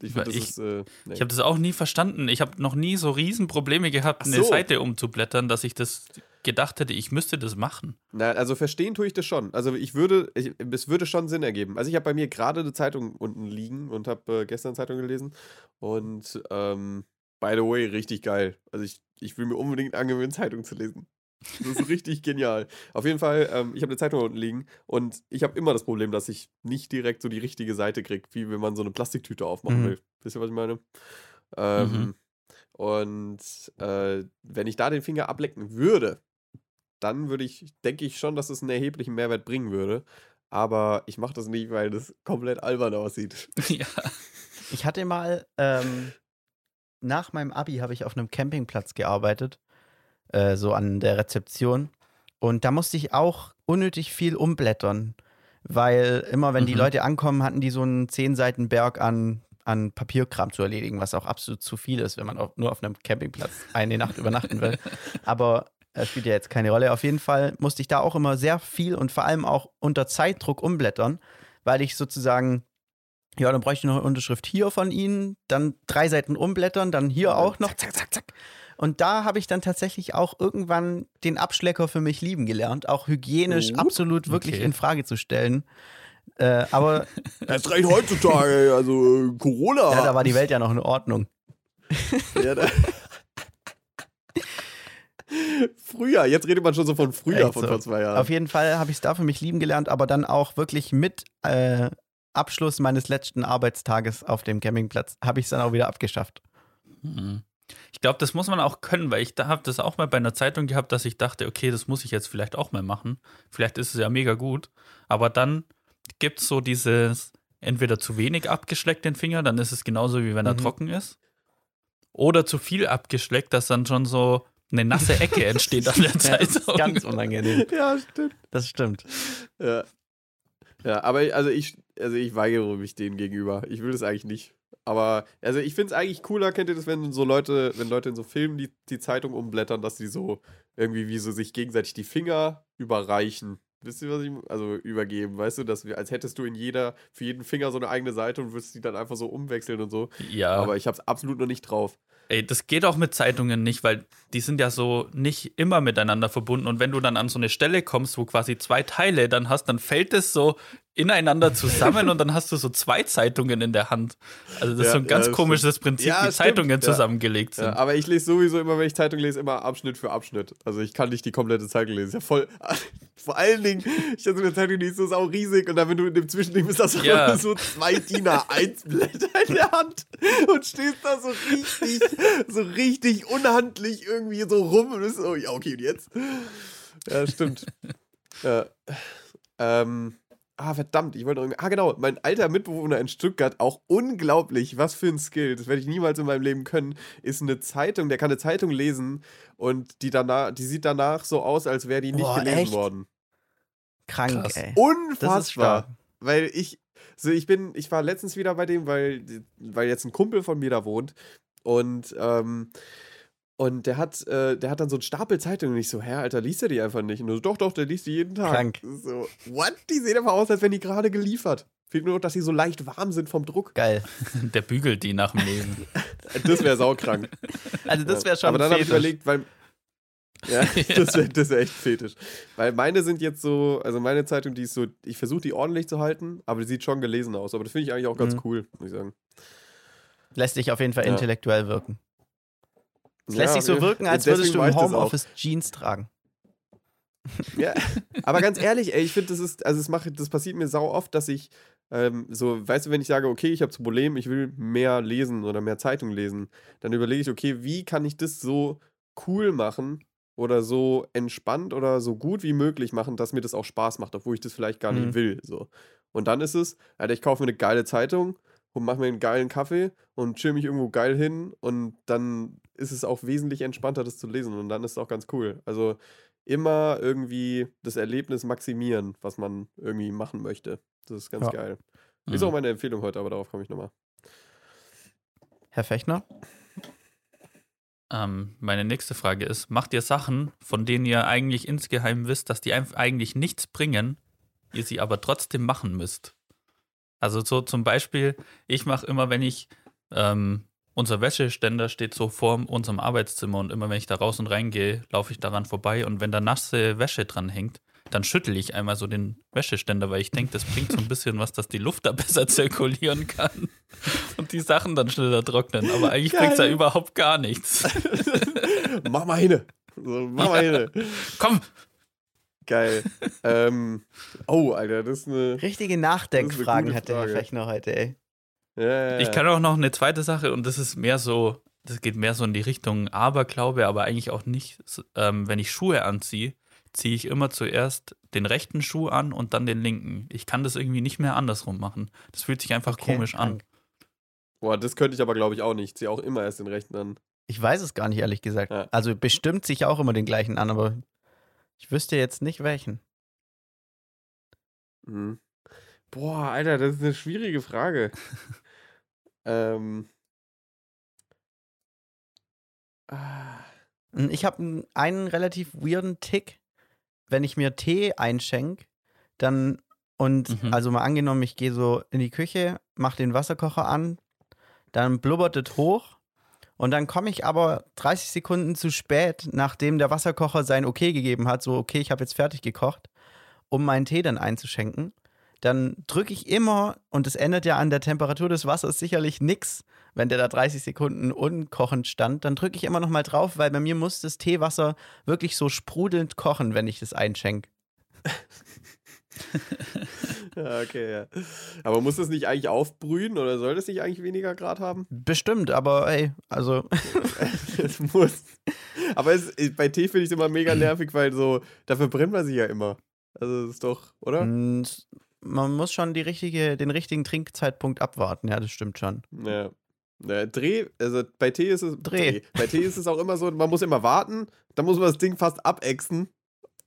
Ich das ich- ist. Äh, nee. Ich habe das auch nie verstanden. Ich habe noch nie so Riesenprobleme gehabt, Ach eine so. Seite umzublättern, dass ich das gedacht hätte, ich müsste das machen. Na, also verstehen tue ich das schon. Also ich würde, ich, es würde schon Sinn ergeben. Also ich habe bei mir gerade eine Zeitung unten liegen und habe äh, gestern Zeitung gelesen. Und ähm, by the way, richtig geil. Also ich, ich will mir unbedingt angewöhnen, Zeitung zu lesen. Das ist richtig genial. Auf jeden Fall, ähm, ich habe eine Zeitung unten liegen und ich habe immer das Problem, dass ich nicht direkt so die richtige Seite kriege, wie wenn man so eine Plastiktüte aufmachen Mhm. will. Wisst ihr, was ich meine? Ähm, Mhm. Und äh, wenn ich da den Finger ablecken würde, dann würde ich, denke ich schon, dass es einen erheblichen Mehrwert bringen würde. Aber ich mache das nicht, weil das komplett albern aussieht. ja. Ich hatte mal, ähm, nach meinem Abi habe ich auf einem Campingplatz gearbeitet, äh, so an der Rezeption. Und da musste ich auch unnötig viel umblättern, weil immer, wenn die Mhm. Leute ankommen, hatten die so einen zehn Seiten Berg an, an Papierkram zu erledigen, was auch absolut zu viel ist, wenn man auf, nur auf einem Campingplatz eine Nacht übernachten will. Aber das spielt ja jetzt keine Rolle. Auf jeden Fall musste ich da auch immer sehr viel und vor allem auch unter Zeitdruck umblättern, weil ich sozusagen ja, dann bräuchte ich noch eine Unterschrift hier von Ihnen, dann drei Seiten umblättern, dann hier auch noch, zack, zack, zack. Und da habe ich dann tatsächlich auch irgendwann den Abschlecker für mich lieben gelernt, auch hygienisch Oh, absolut wirklich okay. in Frage zu stellen. Äh, aber Erst recht heutzutage, also äh, Corona. ja, da war die Welt ja noch in Ordnung. Ja, da früher, jetzt redet man schon so von früher, Echt von so. vor zwei Jahren. Auf jeden Fall habe ich es da für mich lieben gelernt, aber dann auch wirklich mit äh, Abschluss meines letzten Arbeitstages auf dem Campingplatz habe ich es dann auch wieder abgeschafft. Mhm. Ich glaube, das muss man auch können, weil ich da habe das auch mal bei einer Zeitung gehabt, dass ich dachte, okay, das muss ich jetzt vielleicht auch mal machen. Vielleicht ist es ja mega gut. Aber dann gibt es so dieses entweder zu wenig abgeschleckt den Finger, dann ist es genauso wie wenn er Mhm. trocken ist. Oder zu viel abgeschleckt, dass dann schon so eine nasse Ecke entsteht an der Ja, das ist Zeitung. ganz unangenehm. ja, stimmt. Das stimmt. Ja. Ja, aber ich- also ich, also ich weigere mich denen gegenüber. Ich will das eigentlich nicht. Aber, also ich finde es eigentlich cooler, kennt ihr das, wenn so Leute, wenn Leute in so Filmen die, die Zeitung umblättern, dass die so irgendwie wie so sich gegenseitig die Finger überreichen. Wisst ihr, was ich, also übergeben, weißt du, dass wir, als hättest du in jeder, für jeden Finger so eine eigene Seite und würdest die dann einfach so umwechseln und so. Ja, Aber ich hab's absolut noch nicht drauf. Ey, das geht auch mit Zeitungen nicht, weil die sind ja so nicht immer miteinander verbunden. Und wenn du dann an so eine Stelle kommst, wo quasi zwei Teile dann hast, dann fällt es so ineinander zusammen und dann hast du so zwei Zeitungen in der Hand. Also das Ja, ist so ein ja, ganz das komisches Prinzip, Ja, wie stimmt, Zeitungen ja. zusammengelegt sind. Ja, aber ich lese sowieso immer, wenn ich Zeitung lese, immer Abschnitt für Abschnitt. Also ich kann nicht die komplette Zeitung lesen. Ja voll. Vor allen Dingen, ich habe so eine Zeitung, die ist so sau riesig und dann, wenn du in dem Zwischending bist, hast du Ja. so zwei DIN A1 Blätter in der Hand und stehst da so richtig, so richtig unhandlich irgendwie so rum und bist so, ja, okay, und jetzt? Ja, stimmt. ja. Ähm, Ah, verdammt, ich wollte noch. Ah, genau, mein alter Mitbewohner in Stuttgart, auch unglaublich, was für ein Skill, das werde ich niemals in meinem Leben können, ist eine Zeitung, der kann eine Zeitung lesen und die danach, die sieht danach so aus, als wäre die nicht Boah, gelesen echt? worden. Krank, Krass. ey. Unfassbar. Weil ich, so ich bin, ich war letztens wieder bei dem, weil, weil jetzt ein Kumpel von mir da wohnt und, ähm, und der hat, äh, der hat dann so einen Stapel Zeitungen und ich so, hä, Alter, liest er die einfach nicht? Und so, doch, doch, der liest die jeden Tag. Krank. So, what? Die sehen aber aus, als wenn die gerade geliefert. Fehlt nur noch, dass sie so leicht warm sind vom Druck. Geil. Der bügelt die nach dem Lesen. Das wäre saukrank. Also das wäre schon Aber dann habe ich überlegt, weil. Ja, das wäre das wär echt fetisch. Weil meine sind jetzt so, also meine Zeitung, die ist so, ich versuche die ordentlich zu halten, aber die sieht schon gelesen aus. Aber das finde ich eigentlich auch ganz Mhm. cool, muss ich sagen. Lässt dich auf jeden Fall Ja. intellektuell wirken. Es Ja, lässt sich so ja, wirken, als würdest du mach im das. Homeoffice Jeans tragen. Ja, aber ganz ehrlich, ey, ich finde, das ist, also es macht, das passiert mir sau oft, dass ich ähm, so, weißt du, wenn ich sage, okay, ich habe das Problem, ich will mehr lesen oder mehr Zeitung lesen, dann überlege ich, okay, wie kann ich das so cool machen oder so entspannt oder so gut wie möglich machen, dass mir das auch Spaß macht, obwohl ich das vielleicht gar Mhm. nicht will. So. Und dann ist es, Alter, ich kaufe mir eine geile Zeitung und mache mir einen geilen Kaffee und chill mich irgendwo geil hin und dann ist es auch wesentlich entspannter, das zu lesen und dann ist es auch ganz cool. Also immer irgendwie das Erlebnis maximieren, was man irgendwie machen möchte. Das ist ganz Ja. geil. Ist Mhm. auch meine Empfehlung heute, aber darauf komme ich nochmal. Herr Fechner? Ähm, meine nächste Frage ist: Macht ihr Sachen, von denen ihr eigentlich insgeheim wisst, dass die eigentlich nichts bringen, ihr sie aber trotzdem machen müsst? Also, so zum Beispiel, ich mache immer, wenn ich, ähm, unser Wäscheständer steht so vor unserem Arbeitszimmer und immer, wenn ich da raus und reingehe, laufe ich daran vorbei und wenn da nasse Wäsche dran hängt, dann schüttel ich einmal so den Wäscheständer, weil ich denke, das bringt so ein bisschen was, dass die Luft da besser zirkulieren kann und die Sachen dann schneller trocknen. Aber eigentlich bringt es ja überhaupt gar nichts. mach mal hin. So, mach mal hin. Komm! Geil. ähm, oh, Alter, das ist eine. Richtige Nachdenkfragen gute hat der Herr Frage. Fechner heute, ey. Ja, ja, ja. Ich kann auch noch eine zweite Sache und das ist mehr so, das geht mehr so in die Richtung Aberglaube, aber eigentlich auch nicht. Ähm, wenn ich Schuhe anziehe, ziehe ich immer zuerst den rechten Schuh an und dann den linken. Ich kann das irgendwie nicht mehr andersrum machen. Das fühlt sich einfach Okay, komisch an. Boah, das könnte ich aber, glaube ich, auch nicht. Ich ziehe auch immer erst den rechten an. Ich weiß es gar nicht, ehrlich gesagt. Ja. Also bestimmt sich auch immer den gleichen an, aber ich wüsste jetzt nicht welchen. Mhm. Boah, Alter, das ist eine schwierige Frage. ähm. Ah. Hm, Ich habe einen relativ weirden Tick, wenn ich mir Tee einschenk, dann und Mhm. also mal angenommen, ich gehe so in die Küche, mache den Wasserkocher an, dann blubbert es hoch und dann komme ich aber 30 Sekunden zu spät, nachdem der Wasserkocher sein Okay gegeben hat, so okay, ich habe jetzt fertig gekocht, um meinen Tee dann einzuschenken. Dann drücke ich immer, und es ändert ja an der Temperatur des Wassers sicherlich nichts, wenn der da 30 Sekunden unkochend stand, dann drücke ich immer noch mal drauf, weil bei mir muss das Teewasser wirklich so sprudelnd kochen, wenn ich das einschenke. Ja, okay, ja. Aber muss das nicht eigentlich aufbrühen oder soll das nicht eigentlich weniger Grad haben? Bestimmt, aber ey, also es muss. Aber es, bei Tee finde ich es immer mega nervig, weil so, dafür brennt man sich ja immer. Also, das ist doch, oder? Man muss schon die richtige, den richtigen Trinkzeitpunkt abwarten, ja, das stimmt schon. Ja. Ja, Dreh, also bei Tee ist es. Dreh. Bei Tee ist es auch immer so, man muss immer warten, dann muss man das Ding fast abexen,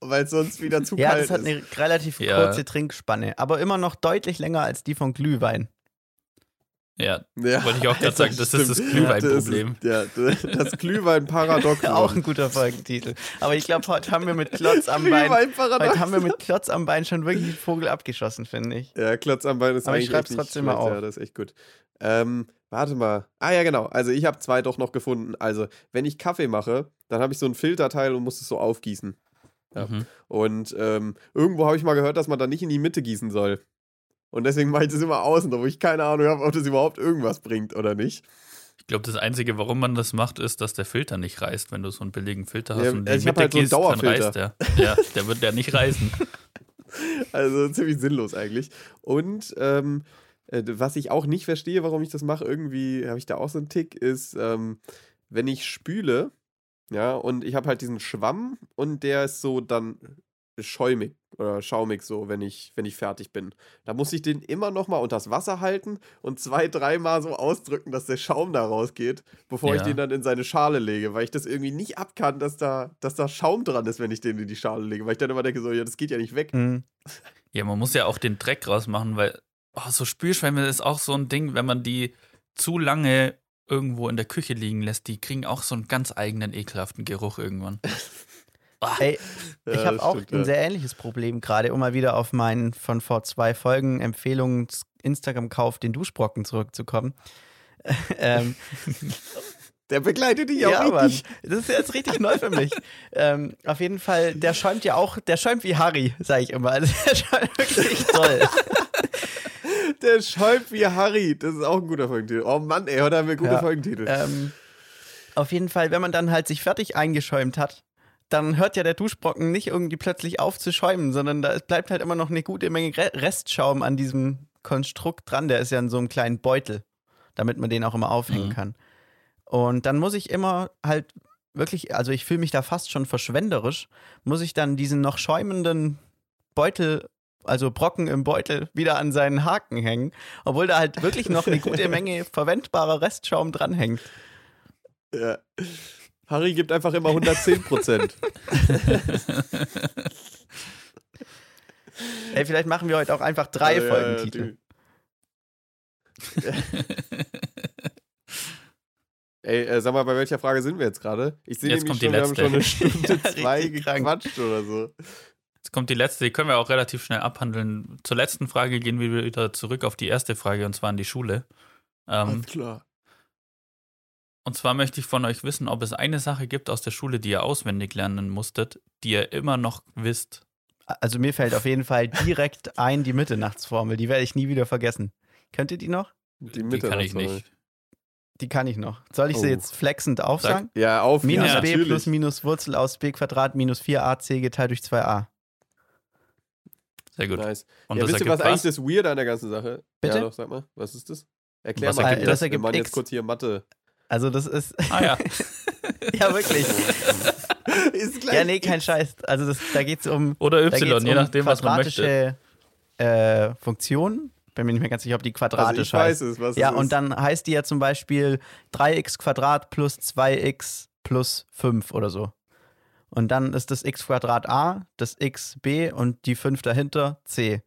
weil es sonst wieder zu Ja, kalt das hat ist. eine relativ Ja. kurze Trinkspanne, aber immer noch deutlich länger als die von Glühwein. Ja, Ja, wollte ich auch gerade sagen, das ist das stimmt. Glühweinproblem. Das ist, ja, das Glühwein-Paradoxon. Auch ein guter Folgentitel. Aber ich glaube, heute haben wir mit Klotz am Bein, heute haben wir mit Klotz am Bein schon wirklich einen Vogel abgeschossen, finde ich. Ja, Klotz am Bein ist Aber ich eigentlich schreib's echt nicht trotzdem mal auf. Ja, das ist echt gut. Ähm, warte mal. Ah ja, genau. Also ich habe zwei doch noch gefunden. Also, wenn ich Kaffee mache, dann habe ich so ein Filterteil und muss es so aufgießen. Ja. Mhm. Und ähm, irgendwo habe ich mal gehört, dass man da nicht in die Mitte gießen soll. Und deswegen mache ich das immer außen, wo ich keine Ahnung habe, ob das überhaupt irgendwas bringt oder nicht. Ich glaube, das Einzige, warum man das macht, ist, dass der Filter nicht reißt. Wenn du so einen billigen Filter hast Ja, und ich Mitte halt so einen gehst, dann Dauerfilter. reißt der. Ja, der wird ja nicht reißen. Also ziemlich sinnlos eigentlich. Und ähm, äh, was ich auch nicht verstehe, warum ich das mache, irgendwie habe ich da auch so einen Tick, ist, ähm, wenn ich spüle, ja, und ich habe halt diesen Schwamm und der ist so dann schäumig oder schaumig so, wenn ich, wenn ich fertig bin. Da muss ich den immer noch mal unter das Wasser halten und zwei, dreimal so ausdrücken, dass der Schaum da rausgeht, bevor ich Ja. den dann in seine Schale lege, weil ich das irgendwie nicht abkann, dass da, dass da Schaum dran ist, wenn ich den in die Schale lege, weil ich dann immer denke so, ja, das geht ja nicht weg. Mhm. Ja, man muss ja auch den Dreck rausmachen, weil oh, so Spülschwämme ist auch so ein Ding, wenn man die zu lange irgendwo in der Küche liegen lässt, die kriegen auch so einen ganz eigenen ekelhaften Geruch irgendwann. Ey, Ja, ich habe auch stimmt, ein ja. sehr ähnliches Problem gerade, um mal wieder auf meinen von vor zwei Folgen Empfehlungen Instagram-Kauf den Duschbrocken zurückzukommen. ähm, Der begleitet dich auch ja, Mann, richtig. das ist jetzt richtig neu für mich. Ähm, auf jeden Fall, der schäumt ja auch, der schäumt wie Harry, sage ich immer. Also der schäumt wirklich toll. Der schäumt wie Harry. Das ist auch ein guter Folgentitel. Oh Mann, ey, heute haben wir gute Ja. Folgentitel. ähm, auf jeden Fall, wenn man dann halt sich fertig eingeschäumt hat, dann hört ja der Duschbrocken nicht irgendwie plötzlich auf zu schäumen, sondern da bleibt halt immer noch eine gute Menge Re Restschaum an diesem Konstrukt dran. Der ist ja in so einem kleinen Beutel, damit man den auch immer aufhängen Mhm. kann. Und dann muss ich immer halt wirklich, also ich fühle mich da fast schon verschwenderisch, muss ich dann diesen noch schäumenden Beutel, also Brocken im Beutel, wieder an seinen Haken hängen, obwohl da halt wirklich noch eine gute Menge verwendbarer Restschaum dranhängt. Ja. Harry gibt einfach immer 110 Prozent. Ey, vielleicht machen wir heute auch einfach drei Ja, ja, Folgentitel. ja, Ey, äh, sag mal, bei welcher Frage sind wir jetzt gerade? Ich sehe Jetzt nämlich kommt schon, die wir haben letzte. schon eine Stunde Ja, zwei gequatscht oder so. Jetzt kommt die letzte, die können wir auch relativ schnell abhandeln. Zur letzten Frage gehen wir wieder zurück auf die erste Frage und zwar an die Schule. Ähm, Alles klar. Und zwar möchte ich von euch wissen, ob es eine Sache gibt aus der Schule, die ihr auswendig lernen musstet, die ihr immer noch wisst. Also mir fällt auf jeden Fall direkt ein die Mitternachtsformel. Die werde ich nie wieder vergessen. Könnt ihr die noch? Die, Die kann ich nicht. Die kann ich noch. Soll ich sie Oh. jetzt flexend aufsagen? Ja, auf Minus ja, b natürlich. plus minus Wurzel aus b Quadrat minus 4ac geteilt durch 2a. Sehr gut. Nice. Und ja, das wisst ihr, ergibt was eigentlich das Weird an der ganzen Sache? Bitte? Ja, doch, sag mal. Was ist das? Erklär Was mal. ergibt das? das? Wir ergibt machen jetzt X. kurz hier Mathe. Also das ist, Ah ja. ja wirklich. ist gleich Ja, nee, kein Scheiß. Also das, da geht es um, Oder Y, je um nachdem, was man möchte. quadratische äh, Funktionen. Bin mir nicht mehr ganz sicher, ob die Also quadratisch ich weiß heißt. es, was Ja, es ist. und dann heißt die ja zum Beispiel 3x Quadrat plus 2x plus 5 oder so. Und dann ist das x Quadrat a, das x b und die 5 dahinter c.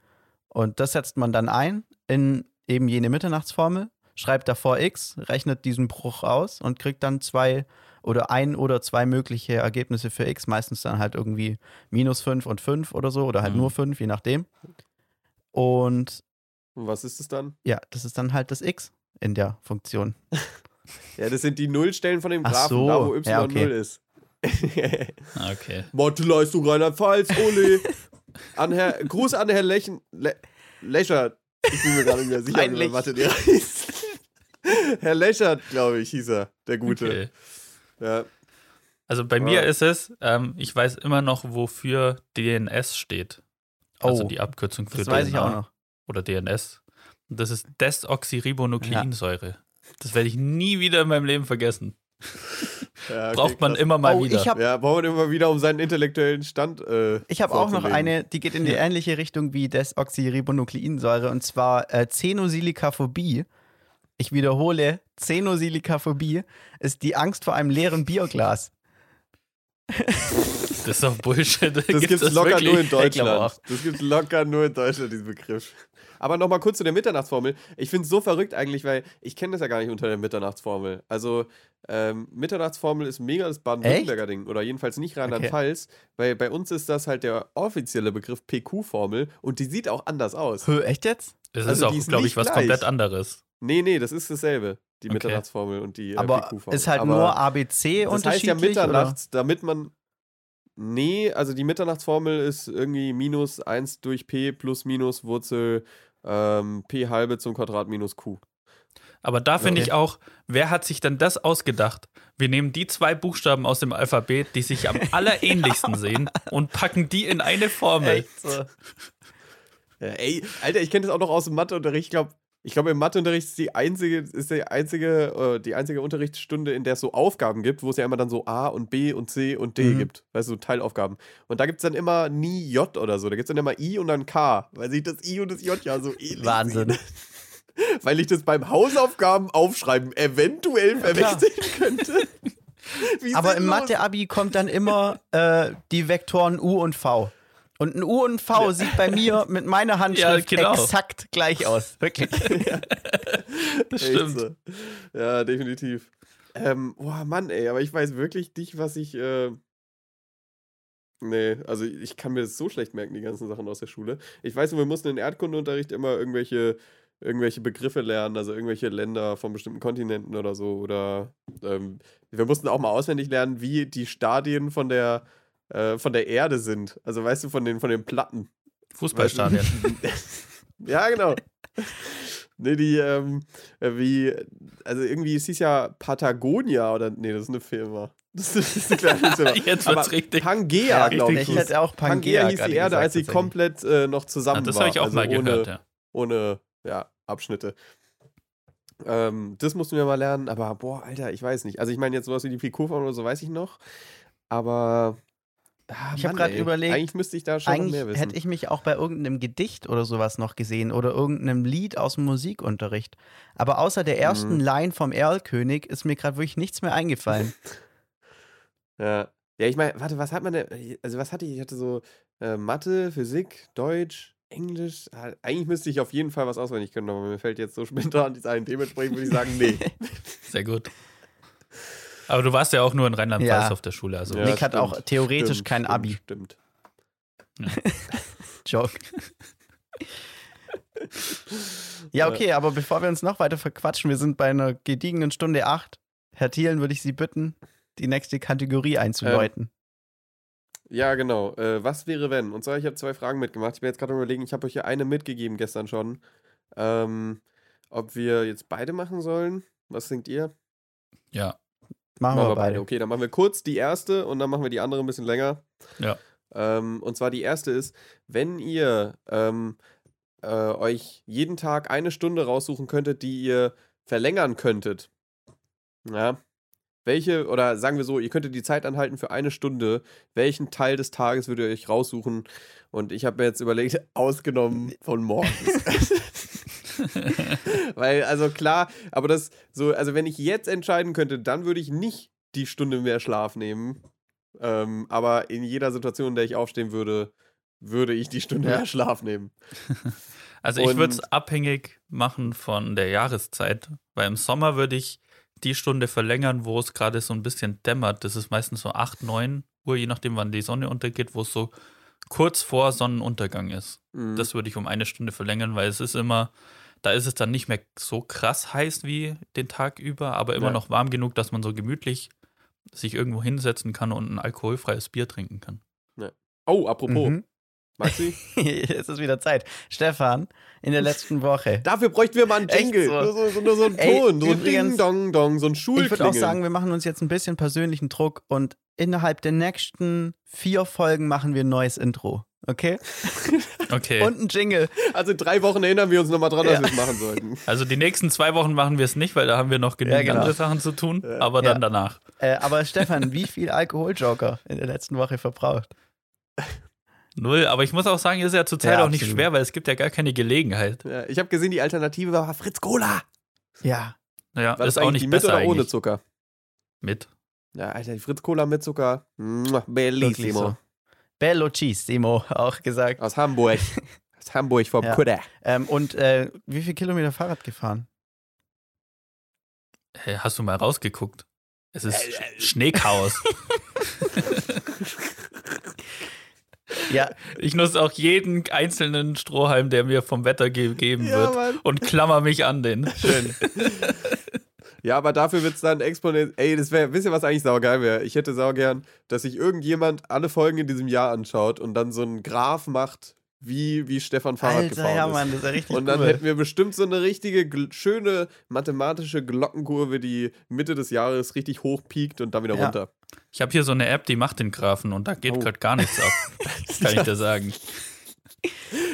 Und das setzt man dann ein in eben jene Mitternachtsformel, schreibt davor x, rechnet diesen Bruch aus und kriegt dann zwei oder ein oder zwei mögliche Ergebnisse für x, meistens dann halt irgendwie minus 5 und 5 oder so oder halt Mhm. nur 5, je nachdem. Und was ist es dann? ja, das ist dann halt das x in der Funktion. Ja, das sind die Nullstellen von dem Ach Graphen, so. da wo y Ja, okay. 0 ist. Ah, Okay. Mathe-Leistung Rheinland-Pfalz, ole. An Herr, Gruß an Herrn Lechen, Le, Lechert. Ich bin mir gerade nicht mehr sicher, wie Mathe der heißt. Herr Lechert, glaube ich, hieß er, der Gute. okay. Ja. Also bei Ja. mir ist es, ähm, ich weiß immer noch, wofür DNS steht. Also Oh, die Abkürzung für Das weiß ich DNA auch noch. Oder DNS. Und das ist Desoxyribonukleinsäure. Das werde ich nie wieder in meinem Leben vergessen. Ja, okay, Braucht man krass. immer mal Oh, wieder. ich habe Ja, brauchen wir immer wieder, um seinen intellektuellen Stand äh, ich hab auch noch eine, die geht in die ähnliche Richtung wie Desoxyribonukleinsäure und zwar äh, Xenosilikaphobie. Ich wiederhole, Xenosilikaphobie ist die Angst vor einem leeren Bierglas. Das ist doch Bullshit. Das gibt's locker wirklich? nur in Deutschland. Das gibt's locker nur in Deutschland, diesen Begriff. Aber nochmal kurz zu der Mitternachtsformel. Ich finde es so verrückt eigentlich, weil ich kenne das ja gar nicht unter der Mitternachtsformel. Also, ähm, Mitternachtsformel ist mega das Baden-Württemberger Ding. Oder jedenfalls nicht Rheinland-Pfalz. Weil bei uns ist das halt der offizielle Begriff PQ-Formel und die sieht auch anders aus. Hö, echt jetzt? Das Also ist auch, glaube ich, nicht was gleich. komplett anderes. Nee, nee, das ist dasselbe. Die Okay. Mitternachtsformel und die äh, Aber ist halt Aber nur ABC Das heißt unterschiedlich? ja oder? Mitternachts, damit man. Nee, also die Mitternachtsformel ist irgendwie minus 1 durch P plus minus Wurzel ähm, P halbe zum Quadrat minus Q. Aber da finde Okay. ich auch, wer hat sich denn das ausgedacht? Wir nehmen die zwei Buchstaben aus dem Alphabet, die sich am allerähnlichsten sehen, und packen die in eine Formel. Echt so. Ja, ey, Alter, ich kenne das auch noch aus dem Matheunterricht. Ich glaube, ich glaube, im Matheunterricht ist die einzige, ist die einzige, äh, die einzige Unterrichtsstunde, in der es so Aufgaben gibt, wo es ja immer dann so A und B und C und D Mhm. gibt. Weißt du, Teilaufgaben. Und da gibt es dann immer nie J oder so. Da gibt es dann immer I und dann K, weil sich das I und das J ja so ähnlich Wahnsinn. Weil ich das beim Hausaufgaben aufschreiben eventuell verwechseln könnte. Wie Aber im. Mathe-Abi kommt dann immer äh, die Vektoren U und V. Und ein U und ein V sieht bei mir mit meiner Handschrift Ja, genau. exakt gleich aus. Wirklich. Das stimmt. so. Ja, definitiv. Ähm, boah, Mann, ey, aber ich weiß wirklich nicht, was ich. Äh... Nee, also ich kann mir das so schlecht merken, die ganzen Sachen aus der Schule. Ich weiß nur, wir mussten in Erdkundeunterricht immer irgendwelche, irgendwelche Begriffe lernen, also irgendwelche Länder von bestimmten Kontinenten oder so. Oder ähm, wir mussten auch mal auswendig lernen, wie die Stadien von der, äh, von der Erde sind. Also weißt du, von den, von den Platten. Fußballstadion. Ja, genau. nee, die, ähm, äh, wie, also irgendwie, es hieß ja Patagonia oder, nee, das ist eine Firma. Das ist, das ist eine kleine Firma. Jetzt wird's Aber richtig. Pangea, Ja, glaube ich. ich hieß- hätte auch Pangea, hieß gerade die Erde, gesagt, als sie komplett äh, noch zusammen Ah, das war. habe ich auch also mal ohne, gehört, ja. Ohne, ja, Abschnitte. Ähm, das mussten wir mal lernen, aber boah, Alter, ich weiß nicht. Also ich meine jetzt sowas wie die Pikoform oder so weiß ich noch, aber ah, Ich hab Mann, grad ey, überlegt, eigentlich müsste ich da schon mehr wissen. hätte ich mich auch bei irgendeinem Gedicht oder sowas noch gesehen oder irgendeinem Lied aus dem Musikunterricht. Aber außer der ersten Mhm. Line vom Erlkönig ist mir gerade wirklich nichts mehr eingefallen. Ja. Ja, ich meine, warte, was hat man denn? Also, was hatte ich? Ich hatte so äh, Mathe, Physik, Deutsch, Englisch. Ah, Eigentlich müsste ich auf jeden Fall was auswendig können, aber mir fällt jetzt so spontan nichts ein. Dementsprechend würde ich sagen, nee. Sehr gut. Aber du warst ja auch nur in Rheinland-Pfalz Ja. auf der Schule. Also Ja, Nick hat stimmt, auch theoretisch Stimmt, kein stimmt, Abi. Stimmt. Joke. Ja, okay, aber bevor wir uns noch weiter verquatschen, wir sind bei einer gediegenen Stunde 8. Herr Thielen, würde ich Sie bitten, die nächste Kategorie einzuläuten. Ja, genau. Äh, was wäre, wenn? Und zwar, ich habe zwei Fragen mitgemacht. Ich bin jetzt gerade überlegen, ich habe euch hier eine mitgegeben gestern schon. Ähm, ob wir jetzt beide machen sollen? Was denkt ihr? ja. Machen wir beide. Okay, dann machen wir kurz die erste und dann machen wir die andere ein bisschen länger. Ja. Ähm, und zwar die erste ist, wenn ihr ähm, äh, euch jeden Tag eine Stunde raussuchen könntet, die ihr verlängern könntet. Ja. Welche, oder sagen wir so, ihr könntet die Zeit anhalten für eine Stunde. Welchen Teil des Tages würdet ihr euch raussuchen? Und ich habe mir jetzt überlegt, ausgenommen von morgens. Weil, also klar, aber das so, also wenn ich jetzt entscheiden könnte, dann würde ich nicht die Stunde mehr Schlaf nehmen. Ähm, aber in jeder Situation, in der ich aufstehen würde, würde ich die Stunde mehr Schlaf nehmen. Also ich würde es abhängig machen von der Jahreszeit, weil im Sommer würde ich die Stunde verlängern, wo es gerade so ein bisschen dämmert. Das ist meistens so 8, 9 Uhr, je nachdem, wann die Sonne untergeht, wo es so kurz vor Sonnenuntergang ist. Mhm. Das würde ich um eine Stunde verlängern, weil es ist immer, da ist es dann nicht mehr so krass heiß wie den Tag über, aber immer Ja. noch warm genug, dass man so gemütlich sich irgendwo hinsetzen kann und ein alkoholfreies Bier trinken kann. oh, apropos, Mhm. Maxi, es ist wieder Zeit. Stefan, in der letzten Woche. dafür bräuchten wir mal einen Jingle. so? Nur, so, so, nur so ein Ey, Ton, so ein übrigens, Ding, Dong, Dong, so ein Schulklingel. Ich würde auch sagen, wir machen uns jetzt ein bisschen persönlichen Druck und innerhalb der nächsten vier Folgen machen wir ein neues Intro. Okay? Okay. Und ein Jingle. Also in drei Wochen erinnern wir uns nochmal dran, dass Ja. wir es machen sollten. Also die nächsten zwei Wochen machen wir es nicht, weil da haben wir noch genügend Ja, genau. andere Sachen zu tun, aber dann Ja. danach. Äh, aber Stefan, wie viel Alkoholjoker in der letzten Woche verbraucht? Null, aber ich muss auch sagen, ist ja zurzeit Ja, auch nicht absolut. schwer, weil es gibt ja gar keine Gelegenheit. Ja, ich habe gesehen, die Alternative war Fritz Cola. Ja. Naja, War das ist auch nicht die mit besser oder ohne. Zucker? Mit. Ja, Alter, die Fritz Cola mit Zucker. Mua, Wirklich Bellissimo. Bellocissimo, auch gesagt. Aus Hamburg. Aus Hamburg vom Ja. Kutter. Ähm, und äh, wie viel Kilometer Fahrrad gefahren? Hey, hast du mal rausgeguckt? Es ist Äh, äh, Schneechaos. Ja, ich nutze auch jeden einzelnen Strohhalm, der mir vom Wetter gegeben Ja, wird Mann. und klammer mich an den. Schön. Ja, aber dafür wird es dann exponent. Ey, das wäre, wisst ihr, was eigentlich saugeil wäre? Ich hätte saugern, dass sich irgendjemand alle Folgen in diesem Jahr anschaut und dann so einen Graph macht, wie, wie Stefan Fahrrad Alter, gefahren ja, ist. Mann, das ist ja richtig Und dann cool. hätten wir bestimmt so eine richtige, gl- schöne mathematische Glockenkurve, die Mitte des Jahres richtig hoch piekt und dann wieder Ja. runter. Ich habe hier so eine App, die macht den Graphen und da geht Oh. gerade gar nichts ab. Das kann ich dir sagen.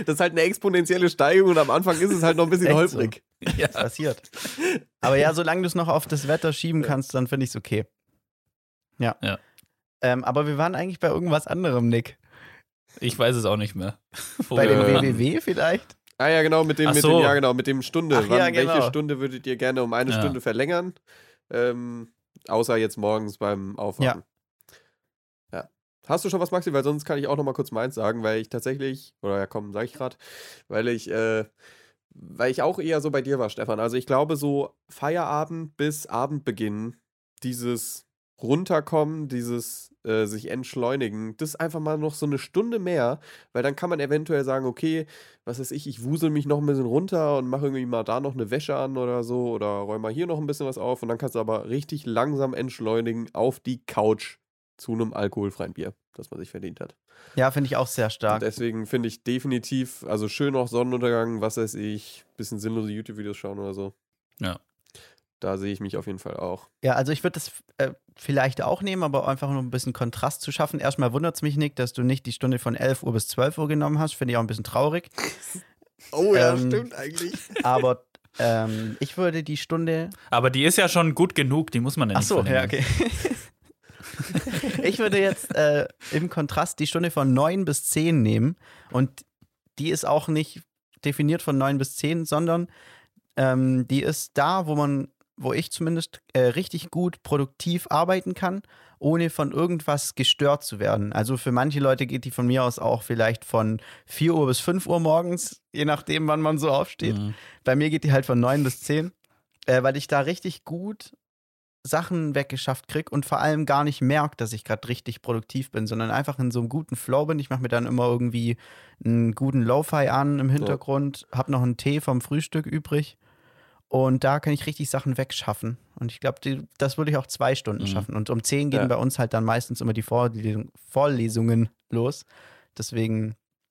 Das ist halt eine exponentielle Steigerung und am Anfang ist es halt noch ein bisschen Echt so? holprig. Ja. passiert. Aber ja, solange du es noch auf das Wetter schieben kannst, dann finde ich es okay. Ja. Ja. Ähm, aber wir waren eigentlich bei irgendwas anderem, Nick. Ich weiß es auch nicht mehr. Wo Bei dem WWW vielleicht? Ah ja, genau, mit dem, mit so. dem, ja genau, mit dem Stunde. Ach Wann, ja, genau. Welche Stunde würdet ihr gerne um eine Ja. Stunde verlängern? Ähm, außer jetzt morgens beim Aufwachen. Ja. Hast du schon was, Maxi? Weil sonst kann ich auch noch mal kurz meins sagen, weil ich tatsächlich, oder ja komm, sag ich gerade, weil ich, äh, weil ich auch eher so bei dir war, Stefan. Also ich glaube, so Feierabend bis Abendbeginn, dieses Runterkommen, dieses äh, sich entschleunigen, das ist einfach mal noch so eine Stunde mehr, weil dann kann man eventuell sagen, okay, was weiß ich, ich wusel mich noch ein bisschen runter und mache irgendwie mal da noch eine Wäsche an oder so oder räume mal hier noch ein bisschen was auf und dann kannst du aber richtig langsam entschleunigen auf die Couch zu einem alkoholfreien Bier, das man sich verdient hat. Ja, finde ich auch sehr Und stark. deswegen finde ich definitiv, also schön auch Sonnenuntergang, was weiß ich, bisschen sinnlose YouTube-Videos schauen oder so. Ja. Da sehe ich mich auf jeden Fall auch. Ja, also ich würde das äh, vielleicht auch nehmen, aber einfach nur ein bisschen Kontrast zu schaffen. Erstmal wundert es mich, Nick, dass du nicht die Stunde von 11 Uhr bis 12 Uhr genommen hast. Finde ich auch ein bisschen traurig. Oh ja, stimmt eigentlich. Aber ähm, ich würde die Stunde Aber die ist ja schon gut genug, die muss man ja Ach nicht so, ja, verlängern. okay. ich würde jetzt äh, im Kontrast die Stunde von 9 bis 10 nehmen. Und die ist auch nicht definiert von 9 bis 10, sondern ähm, die ist da, wo man, wo ich zumindest äh, richtig gut produktiv arbeiten kann, ohne von irgendwas gestört zu werden. Also für manche Leute geht die von mir aus auch vielleicht von 4 Uhr bis 5 Uhr morgens, je nachdem, wann man so aufsteht. Mhm. Bei mir geht die halt von 9 bis 10, äh, weil ich da richtig gut Sachen weggeschafft krieg und vor allem gar nicht merke, dass ich gerade richtig produktiv bin, sondern einfach in so einem guten Flow bin. Ich mache mir dann immer irgendwie einen guten Lo-Fi an im Hintergrund, hab noch einen Tee vom Frühstück übrig und da kann ich richtig Sachen wegschaffen. Und ich glaube, das würde ich auch zwei Stunden Mhm. schaffen. Und um 10 gehen Ja. bei uns halt dann meistens immer die Vorlesung, Vorlesungen los. Deswegen,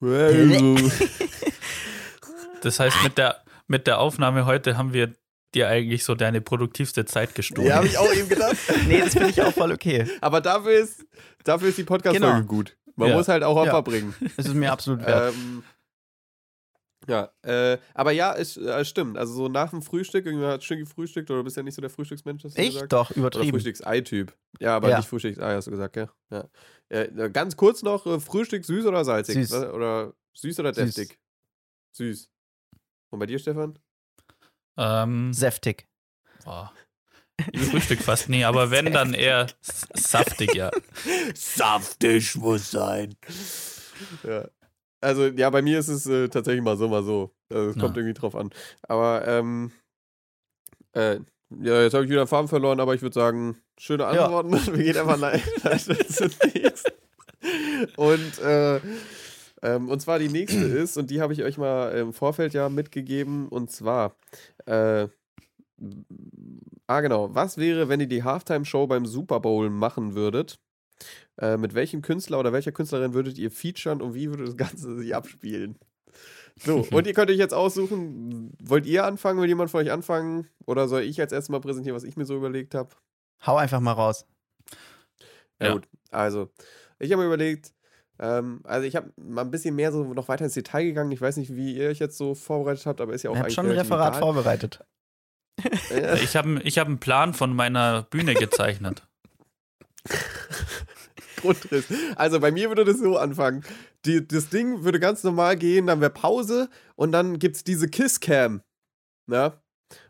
Das heißt, mit der, mit der Aufnahme heute haben wir dir eigentlich so deine produktivste Zeit gestohlen. ja, habe ich auch eben gedacht. nee, das finde ich auch voll okay. Aber dafür ist, dafür ist die Podcast-Folge Genau. gut. Man Ja. muss halt auch Opfer Ja. bringen. Das ist mir absolut wert. Ähm, ja, äh, aber ja, es äh, stimmt. Also so nach dem Frühstück, irgendwer hat schön gefrühstückt oder du bist ja nicht so der Frühstücksmensch, hast du ich gesagt? doch, Oder übertrieben. Frühstücksei-Typ. Ja, aber Ja. nicht Frühstücksei, hast du gesagt, gell? Ja. Äh, ganz kurz noch, äh, Frühstück süß oder salzig? Süß. Oder süß oder Süß. deftig? Süß. Und bei dir, Stefan? Ähm, Säftig. boah. Ich Frühstück fast nie, aber wenn, dann eher saftig, ja. Saftig muss sein. Ja. Also, ja, bei mir ist es äh, tatsächlich mal so, mal so. Also, es Ja. kommt irgendwie drauf an. Aber, ähm, äh, ja, jetzt habe ich wieder Farben verloren, aber ich würde sagen, schöne Ja. Antworten. Wir gehen einfach nein. zunächst. Und, äh, ähm, und zwar die nächste ist, und die habe ich euch mal im Vorfeld ja mitgegeben, und zwar, äh, ah genau, was wäre, wenn ihr die Halftime-Show beim Super Bowl machen würdet? Äh, mit welchem Künstler oder welcher Künstlerin würdet ihr featuren und wie würde das Ganze sich abspielen? So, und ihr könnt euch jetzt aussuchen, wollt ihr anfangen, will jemand von euch anfangen? Oder soll ich als erstes mal präsentieren, was ich mir so überlegt habe? Hau einfach mal raus. Ja, Ja. gut. Also, ich habe mir überlegt, ähm, also ich habe mal ein bisschen mehr so noch weiter ins Detail gegangen. Ich weiß nicht, wie ihr euch jetzt so vorbereitet habt, aber ist ja auch Ich habe eigentlich schon ein Referat egal. vorbereitet. Ich habe ich hab einen Plan von meiner Bühne gezeichnet. Grundriss. Also bei mir würde das so anfangen. Die, das Ding würde ganz normal gehen, dann wäre Pause und dann gibt es diese Kisscam. Na?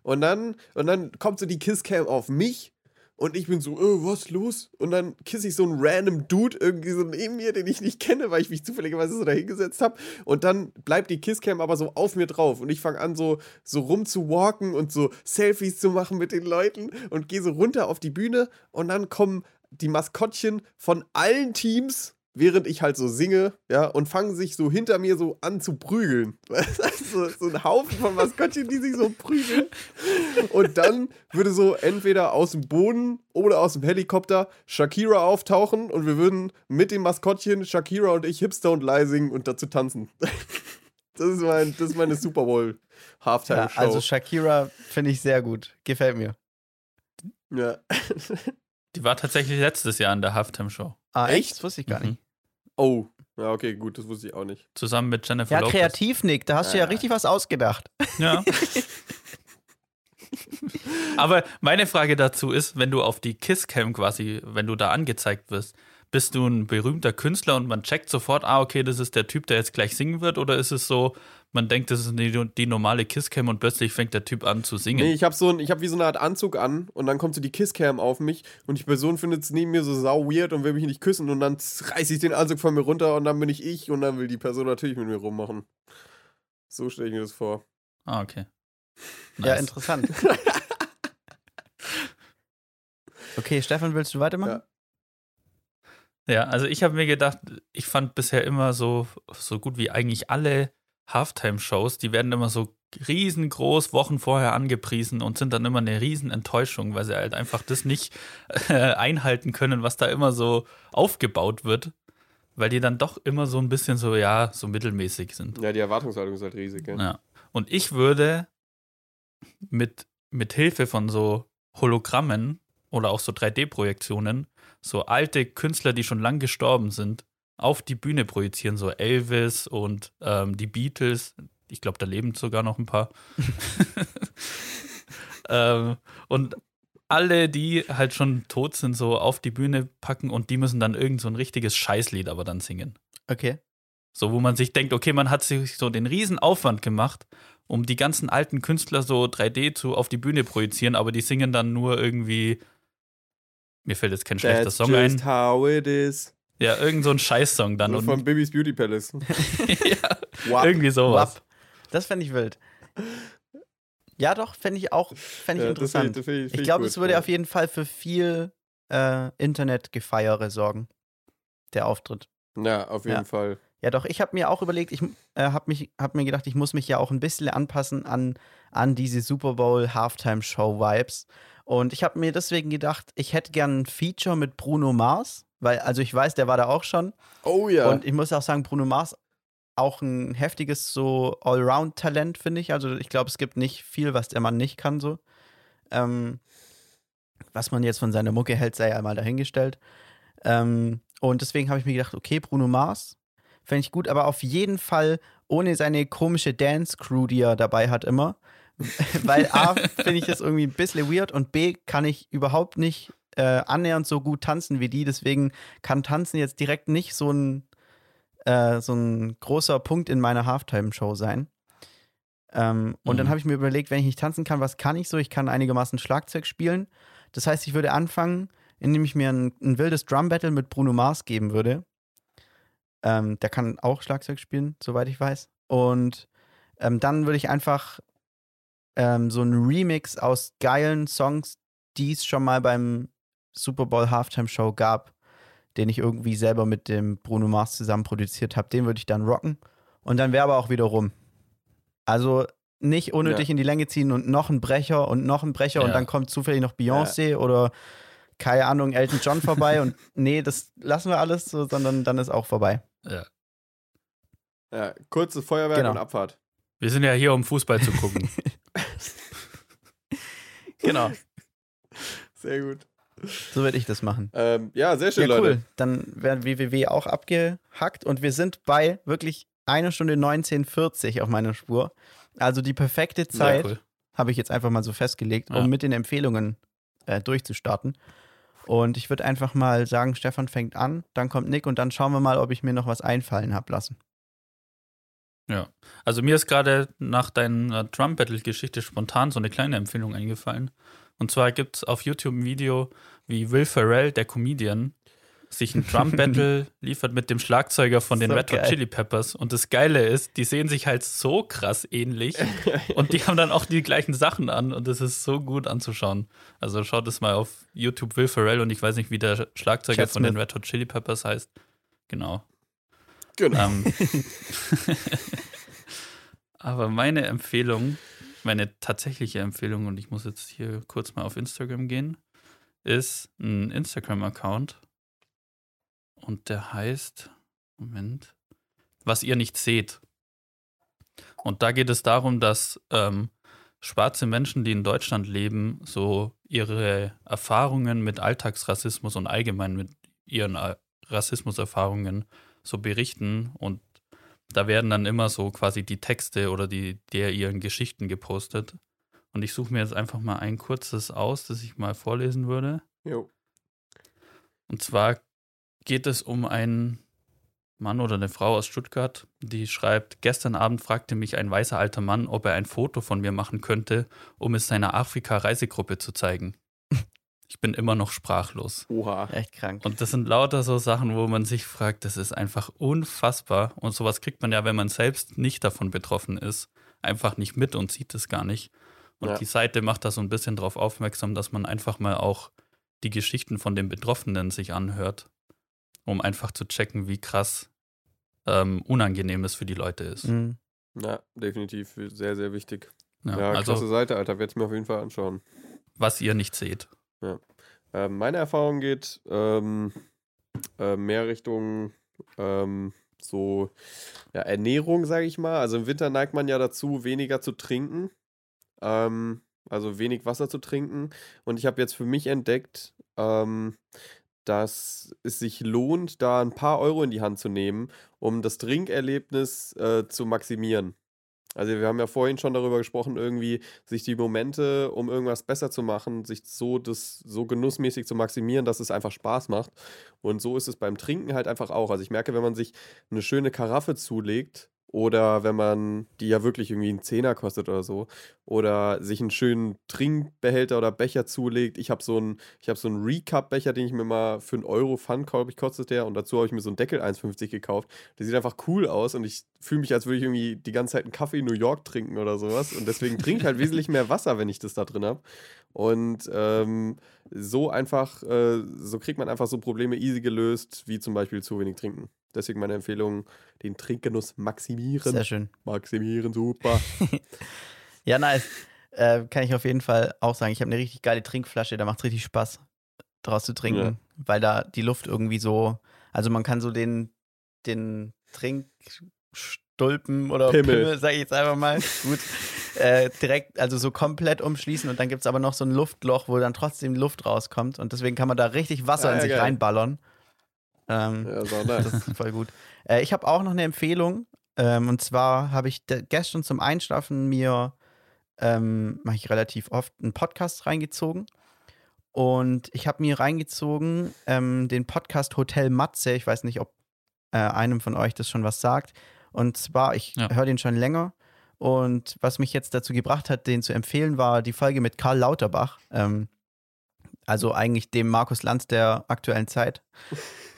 Und dann, und dann kommt so die Kisscam auf mich und ich bin so, äh, was los? Und dann kiss ich so einen random Dude irgendwie so neben mir, den ich nicht kenne, weil ich mich zufälligerweise so da hingesetzt habe. Und dann bleibt die Kisscam aber so auf mir drauf. Und ich fange an, so, so rumzuwalken und so Selfies zu machen mit den Leuten und gehe so runter auf die Bühne. Und dann kommen die Maskottchen von allen Teams, während ich halt so singe, ja, und fangen sich so hinter mir so an zu prügeln. so, so ein Haufen von Maskottchen, die sich so prügeln. Und dann würde so entweder aus dem Boden oder aus dem Helikopter Shakira auftauchen und wir würden mit dem Maskottchen Shakira und ich Hipster und Leih singen und dazu tanzen. Das ist, mein, das ist meine Super Bowl Halftime Ja, Show. also Shakira finde ich sehr gut. Gefällt mir. ja. Die war tatsächlich letztes Jahr in der Halftime-Show. Ah, Echt? echt? Das wusste ich gar Mhm. nicht. Oh, Ja, okay, gut, das wusste ich auch nicht. Zusammen mit Jennifer Ja, Lopez. kreativ, Nick. Da hast du ja richtig was ausgedacht. Ja. Aber meine Frage dazu ist, wenn du auf die Kisscam quasi, wenn du da angezeigt wirst, bist du ein berühmter Künstler und man checkt sofort, ah, okay, das ist der Typ, der jetzt gleich singen wird? Oder ist es so, man denkt, das ist die, die normale Kisscam und plötzlich fängt der Typ an zu singen? Nee, ich habe so ein, ich habe wie so eine Art Anzug an und dann kommt so die Kisscam auf mich und die Person findet es neben mir so sau weird und will mich nicht küssen und dann reiß ich den Anzug von mir runter und dann bin ich ich und dann will die Person natürlich mit mir rummachen. So stelle ich mir das vor. Ah, okay. Ja, Nice. interessant. Okay, Stefan, willst du weitermachen? Ja, also ich habe mir gedacht, ich fand bisher immer so, so gut wie eigentlich alle Halftime-Shows, die werden immer so riesengroß Wochen vorher angepriesen und sind dann immer eine riesen Enttäuschung, weil sie halt einfach das nicht äh, einhalten können, was da immer so aufgebaut wird, weil die dann doch immer so ein bisschen so, ja, so mittelmäßig sind. Ja, die Erwartungshaltung ist halt riesig, gell? Ja. Und ich würde mit, mit Hilfe von so Hologrammen oder auch so 3D-Projektionen so alte Künstler, die schon lang gestorben sind, auf die Bühne projizieren, so Elvis und ähm, die Beatles. Ich glaube, da leben sogar noch ein paar. ähm, und alle, die halt schon tot sind, so auf die Bühne packen und die müssen dann irgend so ein richtiges Scheißlied aber dann singen. Okay. So, wo man sich denkt, okay, man hat sich so den riesen Aufwand gemacht, um die ganzen alten Künstler so 3D zu auf die Bühne projizieren, aber die singen dann nur irgendwie. Mir fällt jetzt kein schlechter That's Song just ein. how it is. Ja, irgend so ein Scheißsong dann. Und, von Bibis Beauty Palace. ja, Wow. irgendwie sowas. Wapp. Das fände ich wild. Ja, doch, fände ich auch fände ich Ja, das interessant. das find find ich glaube, gut, es würde ja. auf jeden Fall für viel äh, Internetgefeiere sorgen. Der Auftritt. Ja, auf jeden Ja. Fall. Ja, doch, ich habe mir auch überlegt, ich äh, habe hab mir gedacht, ich muss mich ja auch ein bisschen anpassen an, an diese Super Bowl Halftime Show Vibes. Und ich habe mir deswegen gedacht, ich hätte gern ein Feature mit Bruno Mars, weil, also ich weiß, der war da auch schon. Oh ja. Und ich muss auch sagen, Bruno Mars auch ein heftiges so Allround-Talent, finde ich. Also ich glaube, es gibt nicht viel, was der Mann nicht kann so. Ähm, was man jetzt von seiner Mucke hält, sei ja mal dahingestellt. Ähm, und deswegen habe ich mir gedacht, okay, Bruno Mars fände ich gut, aber auf jeden Fall ohne seine komische Dance-Crew, die er dabei hat immer. Weil A, finde ich das irgendwie ein bisschen weird und B, kann ich überhaupt nicht äh, annähernd so gut tanzen wie die. Deswegen kann Tanzen jetzt direkt nicht so ein, äh, so ein großer Punkt in meiner Halftime-Show sein. Ähm, und dann Mhm. habe ich mir überlegt, wenn ich nicht tanzen kann, was kann ich so? Ich kann einigermaßen Schlagzeug spielen. Das heißt, ich würde anfangen, indem ich mir ein, ein wildes Drum-Battle mit Bruno Mars geben würde. Ähm, der kann auch Schlagzeug spielen, soweit ich weiß. Und ähm, dann würde ich einfach ähm, so einen Remix aus geilen Songs, die es schon mal beim Super Bowl Halftime Show gab, den ich irgendwie selber mit dem Bruno Mars zusammen produziert habe, den würde ich dann rocken. Und dann wäre aber auch wieder rum. Also nicht unnötig Ja. in die Länge ziehen und noch ein Brecher und noch ein Brecher und Ja. dann kommt zufällig noch Beyoncé oder keine Ahnung, Elton John vorbei und nee, das lassen wir alles so, sondern dann ist auch vorbei. Ja. ja, kurzes Feuerwerk Genau. und Abfahrt. Wir sind ja hier, um Fußball zu gucken. Genau, Sehr gut. so würde ich das machen. Ähm, ja, sehr schön, Ja, Leute. cool. Dann werden WWW auch abgehackt und wir sind bei wirklich eine Stunde 1940 auf meiner Spur. Also die perfekte Zeit, cool. habe ich jetzt einfach mal so festgelegt, um Ja. mit den Empfehlungen äh, durchzustarten. Und ich würde einfach mal sagen, Stefan fängt an, dann kommt Nick und dann schauen wir mal, ob ich mir noch was einfallen habe lassen. Ja. Also mir ist gerade nach deiner Drum Battle Geschichte spontan so eine kleine Empfehlung eingefallen. Und zwar gibt es auf YouTube ein Video, wie Will Ferrell, der Comedian, sich ein Drum Battle liefert mit dem Schlagzeuger von den So Red Hot. Chili Peppers. Und das Geile ist, die sehen sich halt so krass ähnlich und die haben dann auch die gleichen Sachen an und das ist so gut anzuschauen. Also schaut es mal auf YouTube Will Ferrell und ich weiß nicht, wie der Schlagzeuger Chad von den Smith. Red Hot Chili Peppers heißt. Genau. Genau. Ähm, aber meine Empfehlung, meine tatsächliche Empfehlung, und ich muss jetzt hier kurz mal auf Instagram gehen, ist ein Instagram-Account. Und der heißt, Moment, was ihr nicht seht. Und da geht es darum, dass ähm, schwarze Menschen, die in Deutschland leben, so ihre Erfahrungen mit Alltagsrassismus und allgemein mit ihren Rassismuserfahrungen so berichten und da werden dann immer so quasi die Texte oder die der ihren Geschichten gepostet. Und ich suche mir jetzt einfach mal ein kurzes aus, das ich mal vorlesen würde. Jo. Und zwar geht es um einen Mann oder eine Frau aus Stuttgart, die schreibt, gestern Abend fragte mich ein weißer alter Mann, ob er ein Foto von mir machen könnte, um es seiner Afrika-Reisegruppe zu zeigen. Ich bin immer noch sprachlos. Oha. Echt krank. Und das sind lauter so Sachen, wo man sich fragt, das ist einfach unfassbar. Und sowas kriegt man ja, wenn man selbst nicht davon betroffen ist, einfach nicht mit und sieht es gar nicht. Und Ja. die Seite macht da so ein bisschen darauf aufmerksam, dass man einfach mal auch die Geschichten von den Betroffenen sich anhört, um einfach zu checken, wie krass ähm, unangenehm es für die Leute ist. Mhm. Ja, definitiv sehr, sehr wichtig. Ja, Ja, also, Seite, Alter. Werde ich mir auf jeden Fall anschauen. was ihr nicht seht. Ähm, meine Erfahrung geht ähm, äh, mehr Richtung ähm, so ja, Ernährung, sage ich mal. Also im Winter neigt man ja dazu, weniger zu trinken. Ähm, also wenig Wasser zu trinken. Und ich habe jetzt für mich entdeckt, ähm, dass es sich lohnt, da ein paar Euro in die Hand zu nehmen, um das Trinkerlebnis äh, zu maximieren. Also wir haben ja vorhin schon darüber gesprochen, irgendwie sich die Momente, um irgendwas besser zu machen, sich so das so genussmäßig zu maximieren, dass es einfach Spaß macht. Und so ist es beim Trinken halt einfach auch. Also ich merke, wenn man sich eine schöne Karaffe zulegt oder wenn man die ja wirklich irgendwie einen Zehner kostet oder so oder sich einen schönen Trinkbehälter oder Becher zulegt. Ich habe so einen, ich habe so einen Recap-Becher, den ich mir mal für einen Euro fand, glaube ich, kostet der und dazu habe ich mir so einen Deckel 1,50 gekauft. Der sieht einfach cool aus und ich fühle mich, als würde ich irgendwie die ganze Zeit einen Kaffee in New York trinken oder sowas. Und deswegen trinke ich halt wesentlich mehr Wasser, wenn ich das da drin habe. Und ähm, so einfach, äh, so kriegt man einfach so Probleme easy gelöst, wie zum Beispiel zu wenig trinken. Deswegen meine Empfehlung, den Trinkgenuss maximieren. Sehr schön. Maximieren, super. Ja, nice. Äh, kann ich auf jeden Fall auch sagen. Ich habe eine richtig geile Trinkflasche, da macht richtig Spaß, draus zu trinken, Ja. weil da die Luft irgendwie so, also man kann so den, den Trinkstulpen oder Pimmel. Pimmel, sage ich jetzt einfach mal, gut, äh, direkt, also so komplett umschließen und dann gibt es aber noch so ein Luftloch, wo dann trotzdem Luft rauskommt und deswegen kann man da richtig Wasser Ah, in ja, sich geil. reinballern. Ähm, Ja, so das ist voll gut. Äh, ich habe auch noch eine Empfehlung. Ähm, und zwar habe ich gestern zum Einschlafen mir, ähm, mache ich relativ oft, einen Podcast reingezogen. Und ich habe mir reingezogen ähm, den Podcast Hotel Matze. Ich weiß nicht, ob äh, einem von euch das schon was sagt. Und zwar, ich Ja. höre den schon länger. Und was mich jetzt dazu gebracht hat, den zu empfehlen, war die Folge mit Karl Lauterbach. Ähm, also eigentlich dem Markus Lanz der aktuellen Zeit,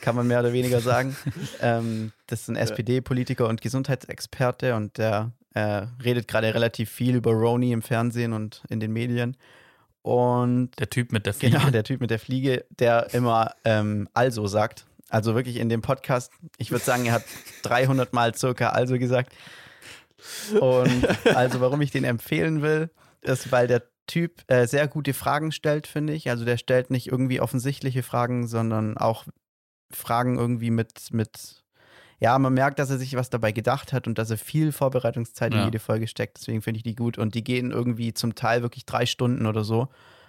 kann man mehr oder weniger sagen. ähm, das ist ein SPD-Politiker und Gesundheitsexperte und der äh, redet gerade relativ viel über Roni im Fernsehen und in den Medien. Und Der Typ mit der Fliege. Genau, der Typ mit der Fliege, der immer ähm, also sagt. Also wirklich in dem Podcast, ich würde sagen, er hat 300 Mal circa also gesagt. Und also warum ich den empfehlen will, ist, weil der Typ äh, sehr gute Fragen stellt, finde ich. Also der stellt nicht irgendwie offensichtliche Fragen, sondern auch Fragen irgendwie mit, mit, ja, man merkt, dass er sich was dabei gedacht hat und dass er viel Vorbereitungszeit in Ja. jede Folge steckt. Deswegen finde ich die gut. Und die gehen irgendwie zum Teil wirklich drei Stunden oder so.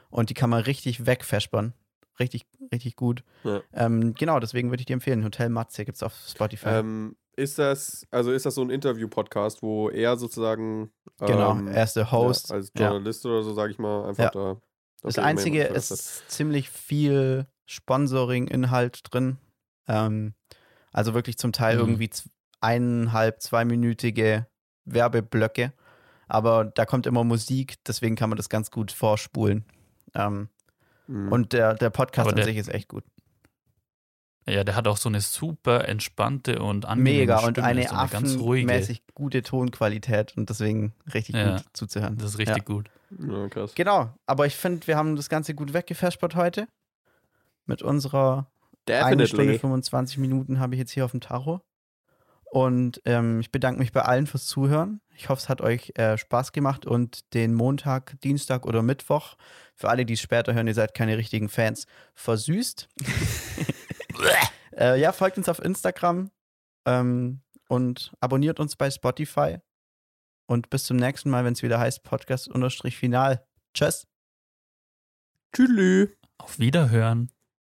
Und die kann man richtig wegfespern. Richtig, richtig gut. Ja. Ähm, genau, deswegen würde ich dir empfehlen. Hotel Matze gibt es auf Spotify. Ähm, ist das, also ist das so ein Interview-Podcast, wo er sozusagen genau, ähm, er ist der Host. Ja, als Ja. Journalist oder so, sage ich mal, einfach Ja. da. Das Einzige ist interessiert. ziemlich viel Sponsoring-Inhalt drin. Ähm, also wirklich zum Teil Mhm. irgendwie eineinhalb, zweiminütige Werbeblöcke. Aber da kommt immer Musik, deswegen kann man das ganz gut vorspulen. Ähm, Mhm. Und der, der Podcast Aber an der- sich ist echt gut. Ja, der hat auch so eine super entspannte und angenehme Mega Stimme, und eine so eine ganz ruhige. gute Tonqualität und deswegen richtig Ja. gut zuzuhören. Das ist richtig Ja. gut. ja, krass. Genau, aber ich finde, wir haben das Ganze gut weggefespert heute. Mit unserer Eine Stunde 25 Minuten habe ich jetzt hier auf dem Tacho. Und ähm, ich bedanke mich bei allen fürs Zuhören. Ich hoffe, es hat euch äh, Spaß gemacht und den Montag, Dienstag oder Mittwoch, für alle, die es später hören, ihr seid keine richtigen Fans, versüßt. äh, ja, folgt uns auf Instagram ähm, und abonniert uns bei Spotify. Und bis zum nächsten Mal, wenn es wieder heißt Podcast-Final. Tschüss. Tschüss. Auf Wiederhören.